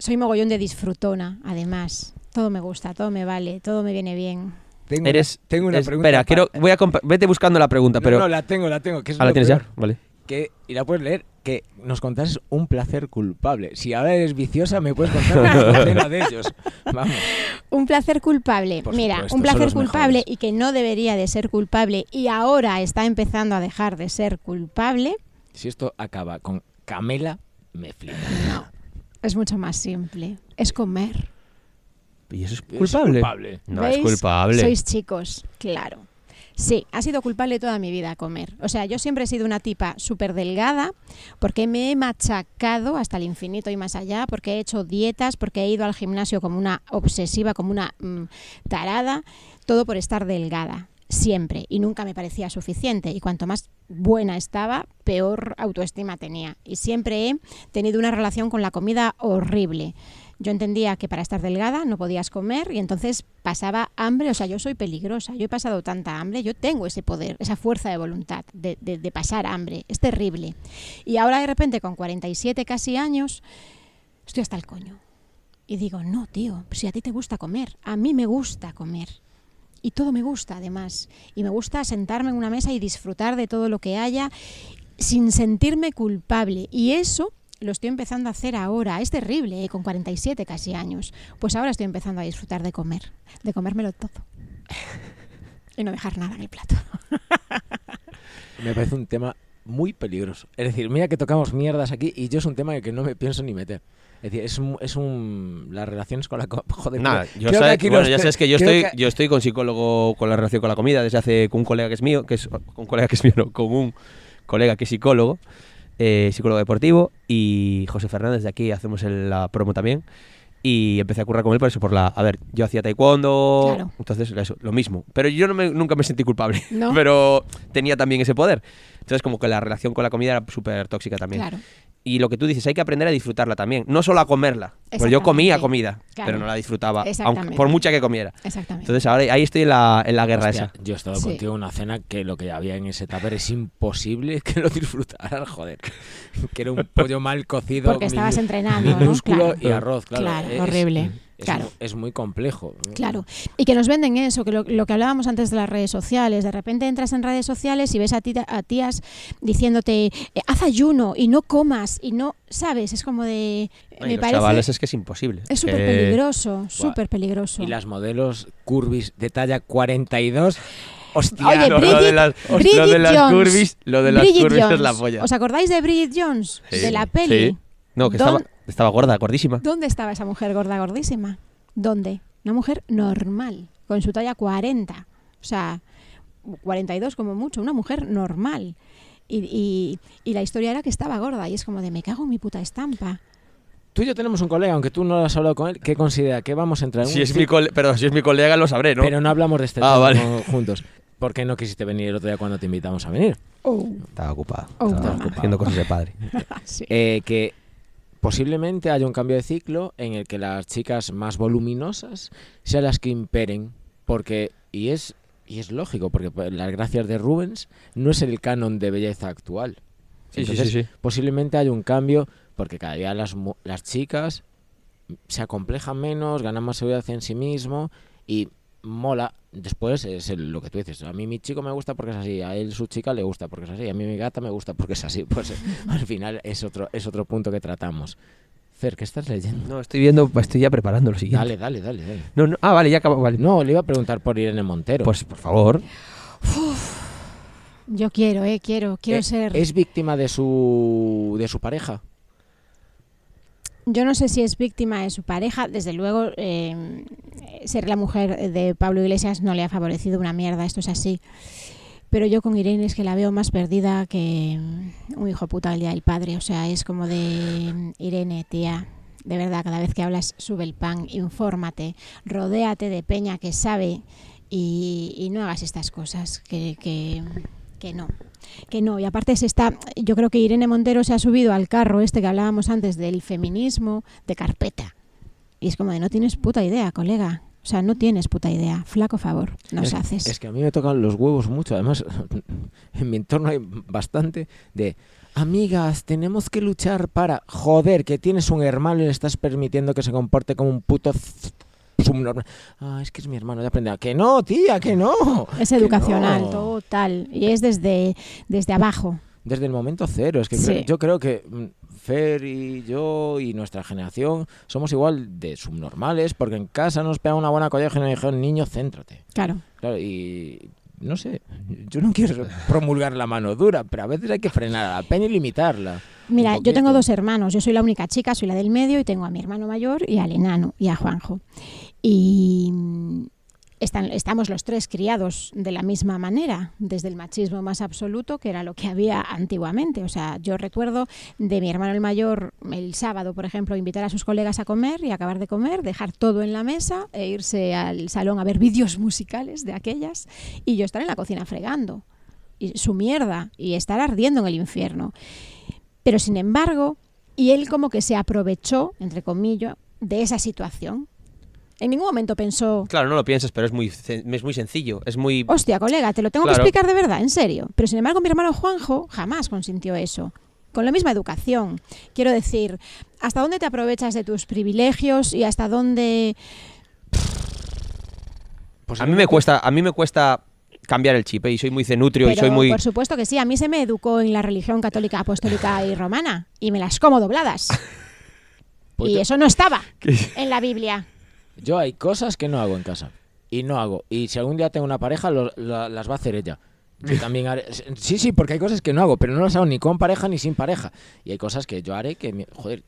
soy mogollón de disfrutona, además. Todo me gusta, todo me vale, todo me viene bien. Tengo Eres, una, tengo una es- pregunta. Espera, quiero, voy a vete buscando la pregunta, No, pero... no, la tengo, la tengo. Que es ah, la tienes ya, vale. Que, y la puedes leer, que nos contases un placer culpable. Si ahora eres viciosa, me puedes contar una [LAUGHS] de ellos. Vamos. Un placer culpable. Por Mira, supuesto, un placer culpable mejores. y que no debería de ser culpable y ahora está empezando a dejar de ser culpable, Si esto acaba con Camela, me flipa. no. Es mucho más simple. Es comer. ¿Y eso es Es culpable? No ¿Veis? es culpable. Sois chicos, claro. Sí, ha sido culpable toda mi vida comer. O sea, yo siempre he sido una tipa súper delgada porque me he machacado hasta el infinito y más allá, porque he hecho dietas, porque he ido al gimnasio como una obsesiva, como una mm, tarada, todo por estar delgada, siempre. Y nunca me parecía suficiente. Y cuanto más buena estaba, peor autoestima tenía. Y siempre he tenido una relación con la comida horrible. Yo entendía que para estar delgada no podías comer y entonces pasaba hambre. O sea, yo soy peligrosa. Yo he pasado tanta hambre. Yo tengo ese poder, esa fuerza de voluntad de, de- pasar hambre. Es terrible. Y ahora de repente con 47 casi años estoy hasta el coño. Y digo, no, tío, si a ti te gusta comer, a mí me gusta comer. Y todo me gusta además. Y me gusta sentarme en una mesa y disfrutar de todo lo que haya sin sentirme culpable. Y eso lo estoy empezando a hacer ahora. Es terrible, ¿eh? con 47 casi años. Pues ahora estoy empezando a disfrutar de comer, de comérmelo todo. [LAUGHS] Y no dejar nada en el plato. [LAUGHS] Me parece un tema muy peligroso. Es decir, mira que tocamos mierdas aquí y yo es un tema en el que no me pienso ni meter. Es decir, es un... Es un las relaciones con la... [LAUGHS] Joder, Nada, yo creo que bueno, los ya sabes que yo estoy, que- yo estoy con psicólogo con la relación con la comida desde hace con un colega que es mío, que es con un colega que es mío, no, con un colega que es psicólogo, eh, psicólogo deportivo, y José Fernández de aquí hacemos el- la promo también. Y empecé a currar con él por eso, por la... A ver, yo hacía taekwondo, Claro. entonces eso, lo mismo. Pero yo no me- nunca me sentí culpable, No. [LAUGHS] pero tenía también ese poder. Entonces como que la relación con la comida era súper tóxica también. Claro. Y lo que tú dices, hay que aprender a disfrutarla también. No solo a comerla. Porque yo comía comida, Claro. pero no la disfrutaba, aunque, Exactamente. por mucha que comiera. Exactamente. Entonces ahora ahí estoy en la, en la guerra Hostia, esa. yo he estado Sí. contigo en una cena que lo que había en ese tupper es imposible [LAUGHS] que lo disfrutaras, joder. Que era un pollo mal cocido. Porque estabas entrenando, ¿no? Minúsculo Claro. y arroz, claro. Claro, Es- horrible. Es, Claro. mu- es muy complejo. Claro, y que nos venden eso, que lo, lo que hablábamos antes de las redes sociales, de repente entras en redes sociales y ves a, tías diciéndote, eh, haz ayuno y no comas y no, ¿sabes? Es como de... Me los parece... chavales es que es imposible. Es súper que- peligroso, súper peligroso. Y las modelos curvis de talla 42. Hostia, Oye, lo- lo Bridget, de las- Bridget lo de las Jones. curvis- lo de las Bridget curvis es la polla. ¿Os acordáis de Bridget Jones? Sí, De la peli. sí. No, que estaba, Estaba gorda, gordísima. ¿Dónde estaba esa mujer gorda, gordísima? ¿Dónde? Una mujer normal, con su talla 40. O sea, 42 como mucho, una mujer normal. Y, y- y la historia era que estaba gorda y es como de me cago en mi puta estampa. Tú y yo tenemos un colega, aunque tú no has hablado con él, que considera que vamos a entrar en Si un es, mi cole- si es mi colega lo sabré, ¿no? Pero no hablamos de este Ah, tema vale. juntos. ¿Por qué no quisiste venir el otro día cuando te invitamos a venir? Estaba ocupado. Oh, estaba toma. haciendo cosas de padre. [LAUGHS] Sí. Eh, que posiblemente haya un cambio de ciclo en el que las chicas más voluminosas sean las que imperen, porque y es y es lógico, porque pues, las gracias de Rubens no es el canon de belleza actual. Sí, Entonces, sí, sí. Posiblemente haya un cambio porque cada día las, las chicas se acomplejan menos, ganan más seguridad en sí mismo y mola. Después es el- lo que tú dices. A mí mi chico me gusta porque es así, a él su chica le gusta porque es así, a mí mi gata me gusta porque es así. Pues eh, [LAUGHS] al final es otro, es otro punto que tratamos. Fer, ¿qué estás leyendo? No, estoy viendo, estoy ya preparando lo siguiente. Dale, dale, dale, dale. No, no, ah, vale, ya acabo. Vale. No, le iba a preguntar por Irene Montero. Pues por favor. Yo quiero, eh, quiero, quiero Eh, ser. ¿Es víctima de su, de su pareja? Yo no sé si es víctima de su pareja. Desde luego, eh, ser la mujer de Pablo Iglesias no le ha favorecido una mierda. Esto es así. Pero yo con Irene es que la veo más perdida que un hijo puta el día del padre. O sea, es como de Irene, tía. De verdad, cada vez que hablas, sube el pan, infórmate, rodéate de peña que sabe y, y no hagas estas cosas que, que, que no. Que no, y aparte se está, yo creo que Irene Montero se ha subido al carro este que hablábamos antes del feminismo de carpeta. Y es como de no tienes puta idea, colega. O sea, no tienes puta idea. Flaco favor, nos es, haces. Es que a mí me tocan los huevos mucho. Además, [LAUGHS] en mi entorno hay bastante de amigas, tenemos que luchar para joder que tienes un hermano y le estás permitiendo que se comporte como un puto [LAUGHS] subnormal. Ah, es que es mi hermano, ya aprende. Que no, tía, que no. Es educacional, no. total. Y es desde, desde abajo. Desde el momento cero. Es que Sí. yo creo que mm, Fer y yo y nuestra generación somos igual de subnormales porque en casa nos pega una buena colleja y nos dijeron, niño, céntrate. Claro. Claro, y no sé, yo no quiero promulgar la mano dura, pero a veces hay que frenar a la peña y limitarla. Mira, yo tengo dos hermanos. Yo soy la única chica, soy la del medio y tengo a mi hermano mayor y al enano y a Juanjo. Y estamos los tres criados de la misma manera, desde el machismo más absoluto, que era lo que había antiguamente. O sea, yo recuerdo de mi hermano el mayor el sábado, por ejemplo, invitar a sus colegas a comer y acabar de comer, dejar todo en la mesa e irse al salón a ver vídeos musicales de aquellas y yo estar en la cocina fregando. Y su mierda y estar ardiendo en el infierno. Pero sin embargo, y él como que se aprovechó, entre comillas, de esa situación. En ningún momento pensó, Claro, no lo piensas, pero es muy, es muy sencillo. Es muy. hostia, colega, te lo tengo Claro. que explicar de verdad, en serio. Pero sin embargo, mi hermano Juanjo jamás consintió eso. Con la misma educación. Quiero decir, ¿hasta dónde te aprovechas de tus privilegios y hasta dónde... A mí me cuesta, a mí me cuesta cambiar el chip ¿eh? y soy muy cenutrio y soy muy. por supuesto que sí, a mí se me educó en la religión católica, apostólica y romana y me las como dobladas. [LAUGHS] Pues y yo- eso no estaba [LAUGHS] en la Biblia. Yo hay cosas que no hago en casa. Y no hago. Y si algún día tengo una pareja, lo- la- las va a hacer ella. Yo [LAUGHS] también haré. Sí, sí, porque hay cosas que no hago, pero no las hago ni con pareja ni sin pareja. Y hay cosas que yo haré que. mi- Joder.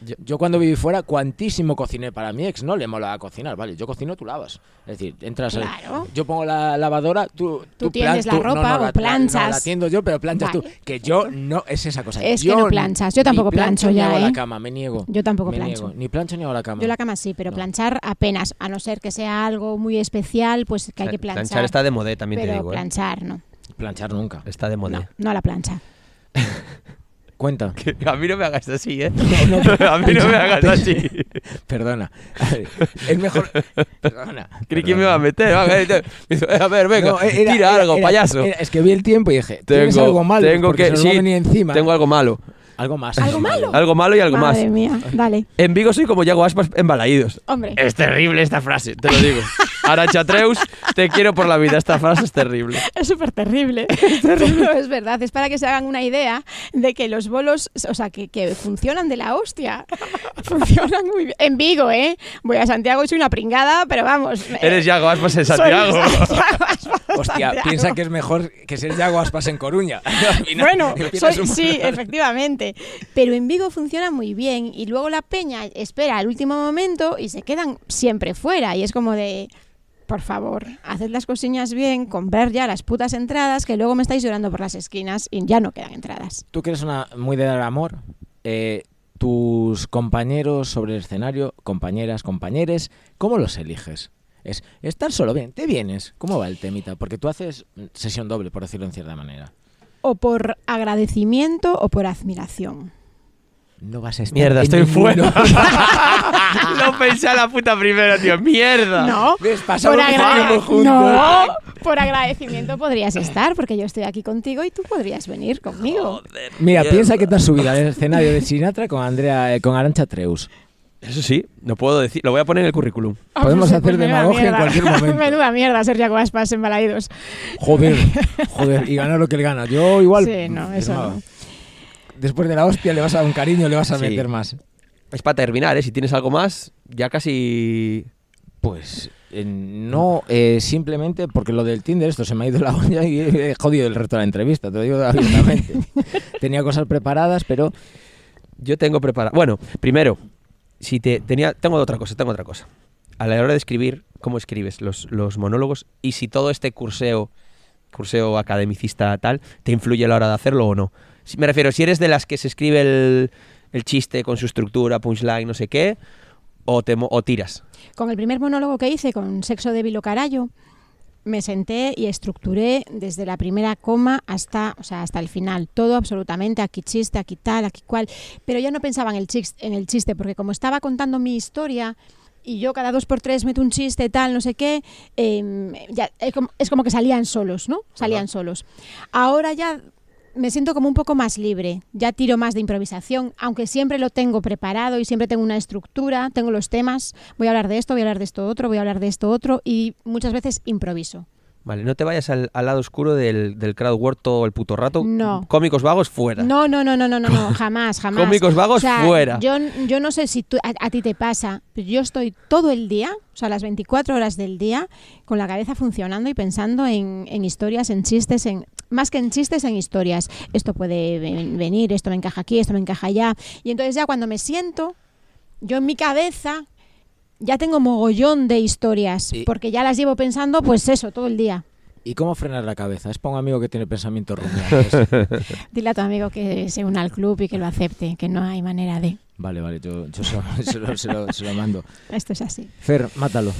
Yo, yo cuando viví fuera, cuantísimo cociné para mi ex. No le mola cocinar, vale. Yo cocino, tú lavas. Es decir, entras. Claro. yo pongo la lavadora, tú. Tú plan- tiendes la ropa no, o la- la- planchas. no, la tiendo yo, pero planchas tú. Que yo no. Es esa cosa. Es que yo no planchas. Yo ni tampoco plancho ni ya, hago la ¿eh? cama, me niego. Yo tampoco Me plancho. niego. Ni plancho ni hago la cama. Yo la cama sí, pero No. planchar apenas, a no ser que sea algo muy especial, pues que hay que planchar. Planchar está de moda, también pero te digo. ¿eh? planchar no, Planchar nunca. Está de moda. no, no a la plancha. [LAUGHS] Cuenta. [LAUGHS] A mí no me hagas así, ¿eh? [LAUGHS] [LAUGHS] a mí no me hagas así. Perdona. A Es mejor. Perdona. Creí que me iba a meter. eh, eh, A ver, venga, No, era- tira era- algo, era- payaso. era- es que vi el tiempo y dije, tienes tengo algo malo. tengo que. a sí, venir encima. tengo algo malo. algo más. ¿Algo malo? Algo malo y algo Madre más. mía, dale. En Vigo soy como Yago Aspas en Balaídos. Hombre, Es terrible esta frase, te lo digo. Arancha Treus, te quiero por la vida. Esta frase es terrible. Es súper [LAUGHS] terrible. Pero es verdad, es para que se hagan una idea de que los bolos, o sea, que, que funcionan de la hostia. [LAUGHS] Funcionan muy bien. En Vigo, ¿eh? Voy a Santiago y soy una pringada, pero vamos. eh, Eres Yago Aspas en soy Santiago. [LAUGHS] Aspas Hostia, Santiago. piensa que es mejor que ser Yago Aspas en Coruña. Bueno, soy- sí, efectivamente. Pero en Vigo funciona muy bien y luego la peña espera al último momento y se quedan siempre fuera. Y es como de, por favor, haced las cosillas bien, comprar ya las putas entradas que luego me estáis llorando por las esquinas y ya no quedan entradas. Tú que eres una muy de dar amor, eh, tus compañeros sobre el escenario, compañeras, compañeres, ¿cómo los eliges? Es estar solo bien, te vienes, ¿cómo va el temita? Porque tú haces sesión doble, por decirlo en cierta manera. O por agradecimiento o por admiración. No vas a estar Mierda, en estoy fuera. Lo [LAUGHS] pensé a la puta primera, tío. Mierda. No, ¿Ves? Pasamos por, agra- juntos. no, por agradecimiento podrías estar, porque yo estoy aquí contigo y tú podrías venir conmigo. Mira, Mierda. piensa que te has subido al escenario de Sinatra con Andrea, eh, con Arancha Treus. Eso sí, no puedo decir. Lo voy a poner en el currículum. Ah, Podemos pues- hacer demagogia en mierda. cualquier momento. [LAUGHS] Menuda mierda ser Jaco Aspas en Balaídos. Joder, [LAUGHS] joder, y ganar lo que él gana. Yo igual. Sí, no, eso no. Después de la hostia le vas a dar un cariño, le vas a Sí. meter más. Es para terminar, ¿eh? Si tienes algo más, ya casi. Pues eh, no, eh, simplemente porque lo del Tinder, esto se me ha ido la [LAUGHS] olla y he jodido el resto de la entrevista, te lo digo abiertamente. [LAUGHS] Tenía cosas preparadas, pero Yo tengo preparado. Bueno, primero, si te tenía. Tengo otra cosa, tengo otra cosa. A la hora de escribir, ¿cómo escribes los, los monólogos? Y si todo este curseo, curseo academicista tal, te influye a la hora de hacerlo o no. Me refiero, si eres de las que se escribe el, el chiste con su estructura, punchline, no sé qué, o, te, o tiras. Con el primer monólogo que hice con Sexo débil o carallo, me senté y estructuré desde la primera coma hasta, o sea, hasta el final. Todo absolutamente, aquí chiste, aquí tal, aquí cual. Pero ya no pensaba en el, chiste, en el chiste, porque como estaba contando mi historia y yo cada dos por tres meto un chiste, tal, no sé qué, em, ya, es, como, es como que salían solos, ¿no? Salían solos. Ahora ya me siento como un poco más libre, ya tiro más de improvisación, aunque siempre lo tengo preparado y siempre tengo una estructura, tengo los temas, voy a hablar de esto, voy a hablar de esto otro, voy a hablar de esto otro y muchas veces improviso. Vale, no te vayas al, al lado oscuro del, del crowd work todo el puto rato. No. Cómicos vagos fuera. No, no, no, no, no, no, no, [LAUGHS] jamás, jamás. Cómicos vagos O sea, fuera. Yo, yo no sé si tú- a, a ti te pasa, pero yo estoy todo el día, o sea, las 24 horas del día, con la cabeza funcionando y pensando en, en historias, en chistes, en más que en chistes, en historias. Esto puede ven- venir, esto me encaja aquí, esto me encaja allá. Y entonces ya cuando me siento, yo en mi cabeza ya tengo mogollón de historias, Y- porque ya las llevo pensando, pues eso, todo el día. ¿y cómo frenar la cabeza? Es para un amigo que tiene pensamientos [LAUGHS] rumiantes. Dile a tu amigo que se una al club y que lo acepte, que no hay manera de. Vale, vale, yo, yo se, lo, [LAUGHS] se lo- se lo- se lo mando. Esto es así. Fer, mátalo.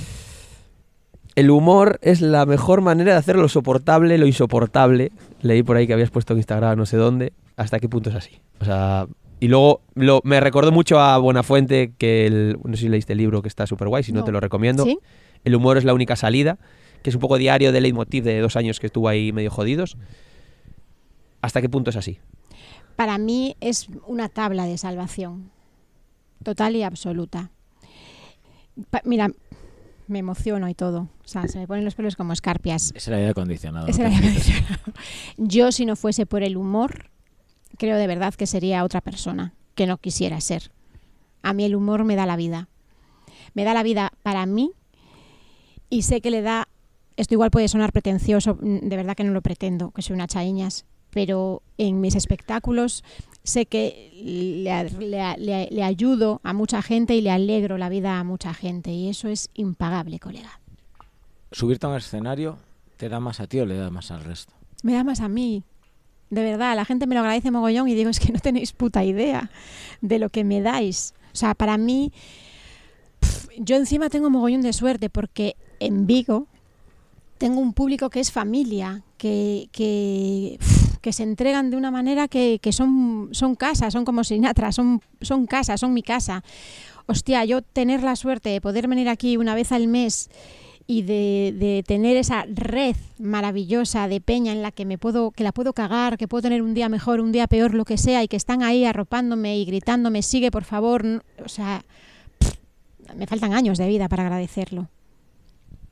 El humor es la mejor manera de hacer lo soportable, lo insoportable. Leí por ahí que habías puesto en Instagram no sé dónde. ¿Hasta qué punto es así? O sea, y luego lo- me recordó mucho a Buenafuente, que el, no sé si leíste el libro que está súper guay, si no, No. te lo recomiendo. ¿Sí? El humor es la única salida, que es un poco diario de leitmotiv de dos años que estuvo ahí medio jodidos. ¿Hasta qué punto es así? Para mí es una tabla de salvación, total y absoluta. Pa- mira, me emociono y todo. O sea, se me ponen los pelos como escarpias. Es el aire acondicionado. Te el preocupes. acondicionado. [LAUGHS] Yo, si no fuese por el humor, creo de verdad que sería otra persona que no quisiera ser. A mí el humor me da la vida. Me da la vida para mí y sé que le da. Esto igual puede sonar pretencioso, mm, de verdad que no lo pretendo, que soy una chaiñas, pero en mis espectáculos sé que le, le- le- le ayudo a mucha gente y le alegro la vida a mucha gente y eso es impagable, colega. Subirte a un escenario, ¿te da más a ti o le da más al resto? Me da más a mí. De verdad, la gente me lo agradece mogollón y digo, es que no tenéis puta idea de lo que me dais. O sea, para mí, yo encima tengo mogollón de suerte porque en Vigo tengo un público que es familia, que, que, se entregan de una manera que, que son, son casa, son como Sinatra, son, son casa, son mi casa. Hostia, yo tener la suerte de poder venir aquí una vez al mes y de, de tener esa red maravillosa de peña en la que me puedo que la puedo cagar, que puedo tener un día mejor, un día peor, lo que sea y que están ahí arropándome y gritándome, sigue por favor, o sea, pff, me faltan años de vida para agradecerlo.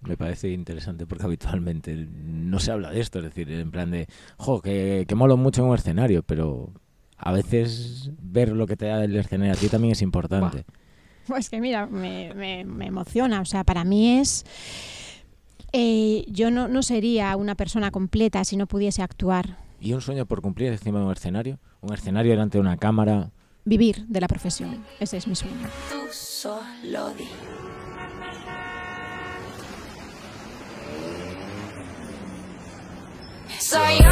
Me parece interesante porque habitualmente no se habla de esto, es decir, en plan de, jo, que, que molo mucho en un escenario, pero a veces ver lo que te da el escenario a ti también es importante. Pues que mira, me, me- me emociona. O sea, para mí es. eh, yo no, no sería una persona completa si no pudiese actuar. ¿Y un sueño por cumplir encima de un escenario? Un escenario delante de una cámara. Vivir de la profesión. Ese es mi sueño. Tú solo di. Soy yo,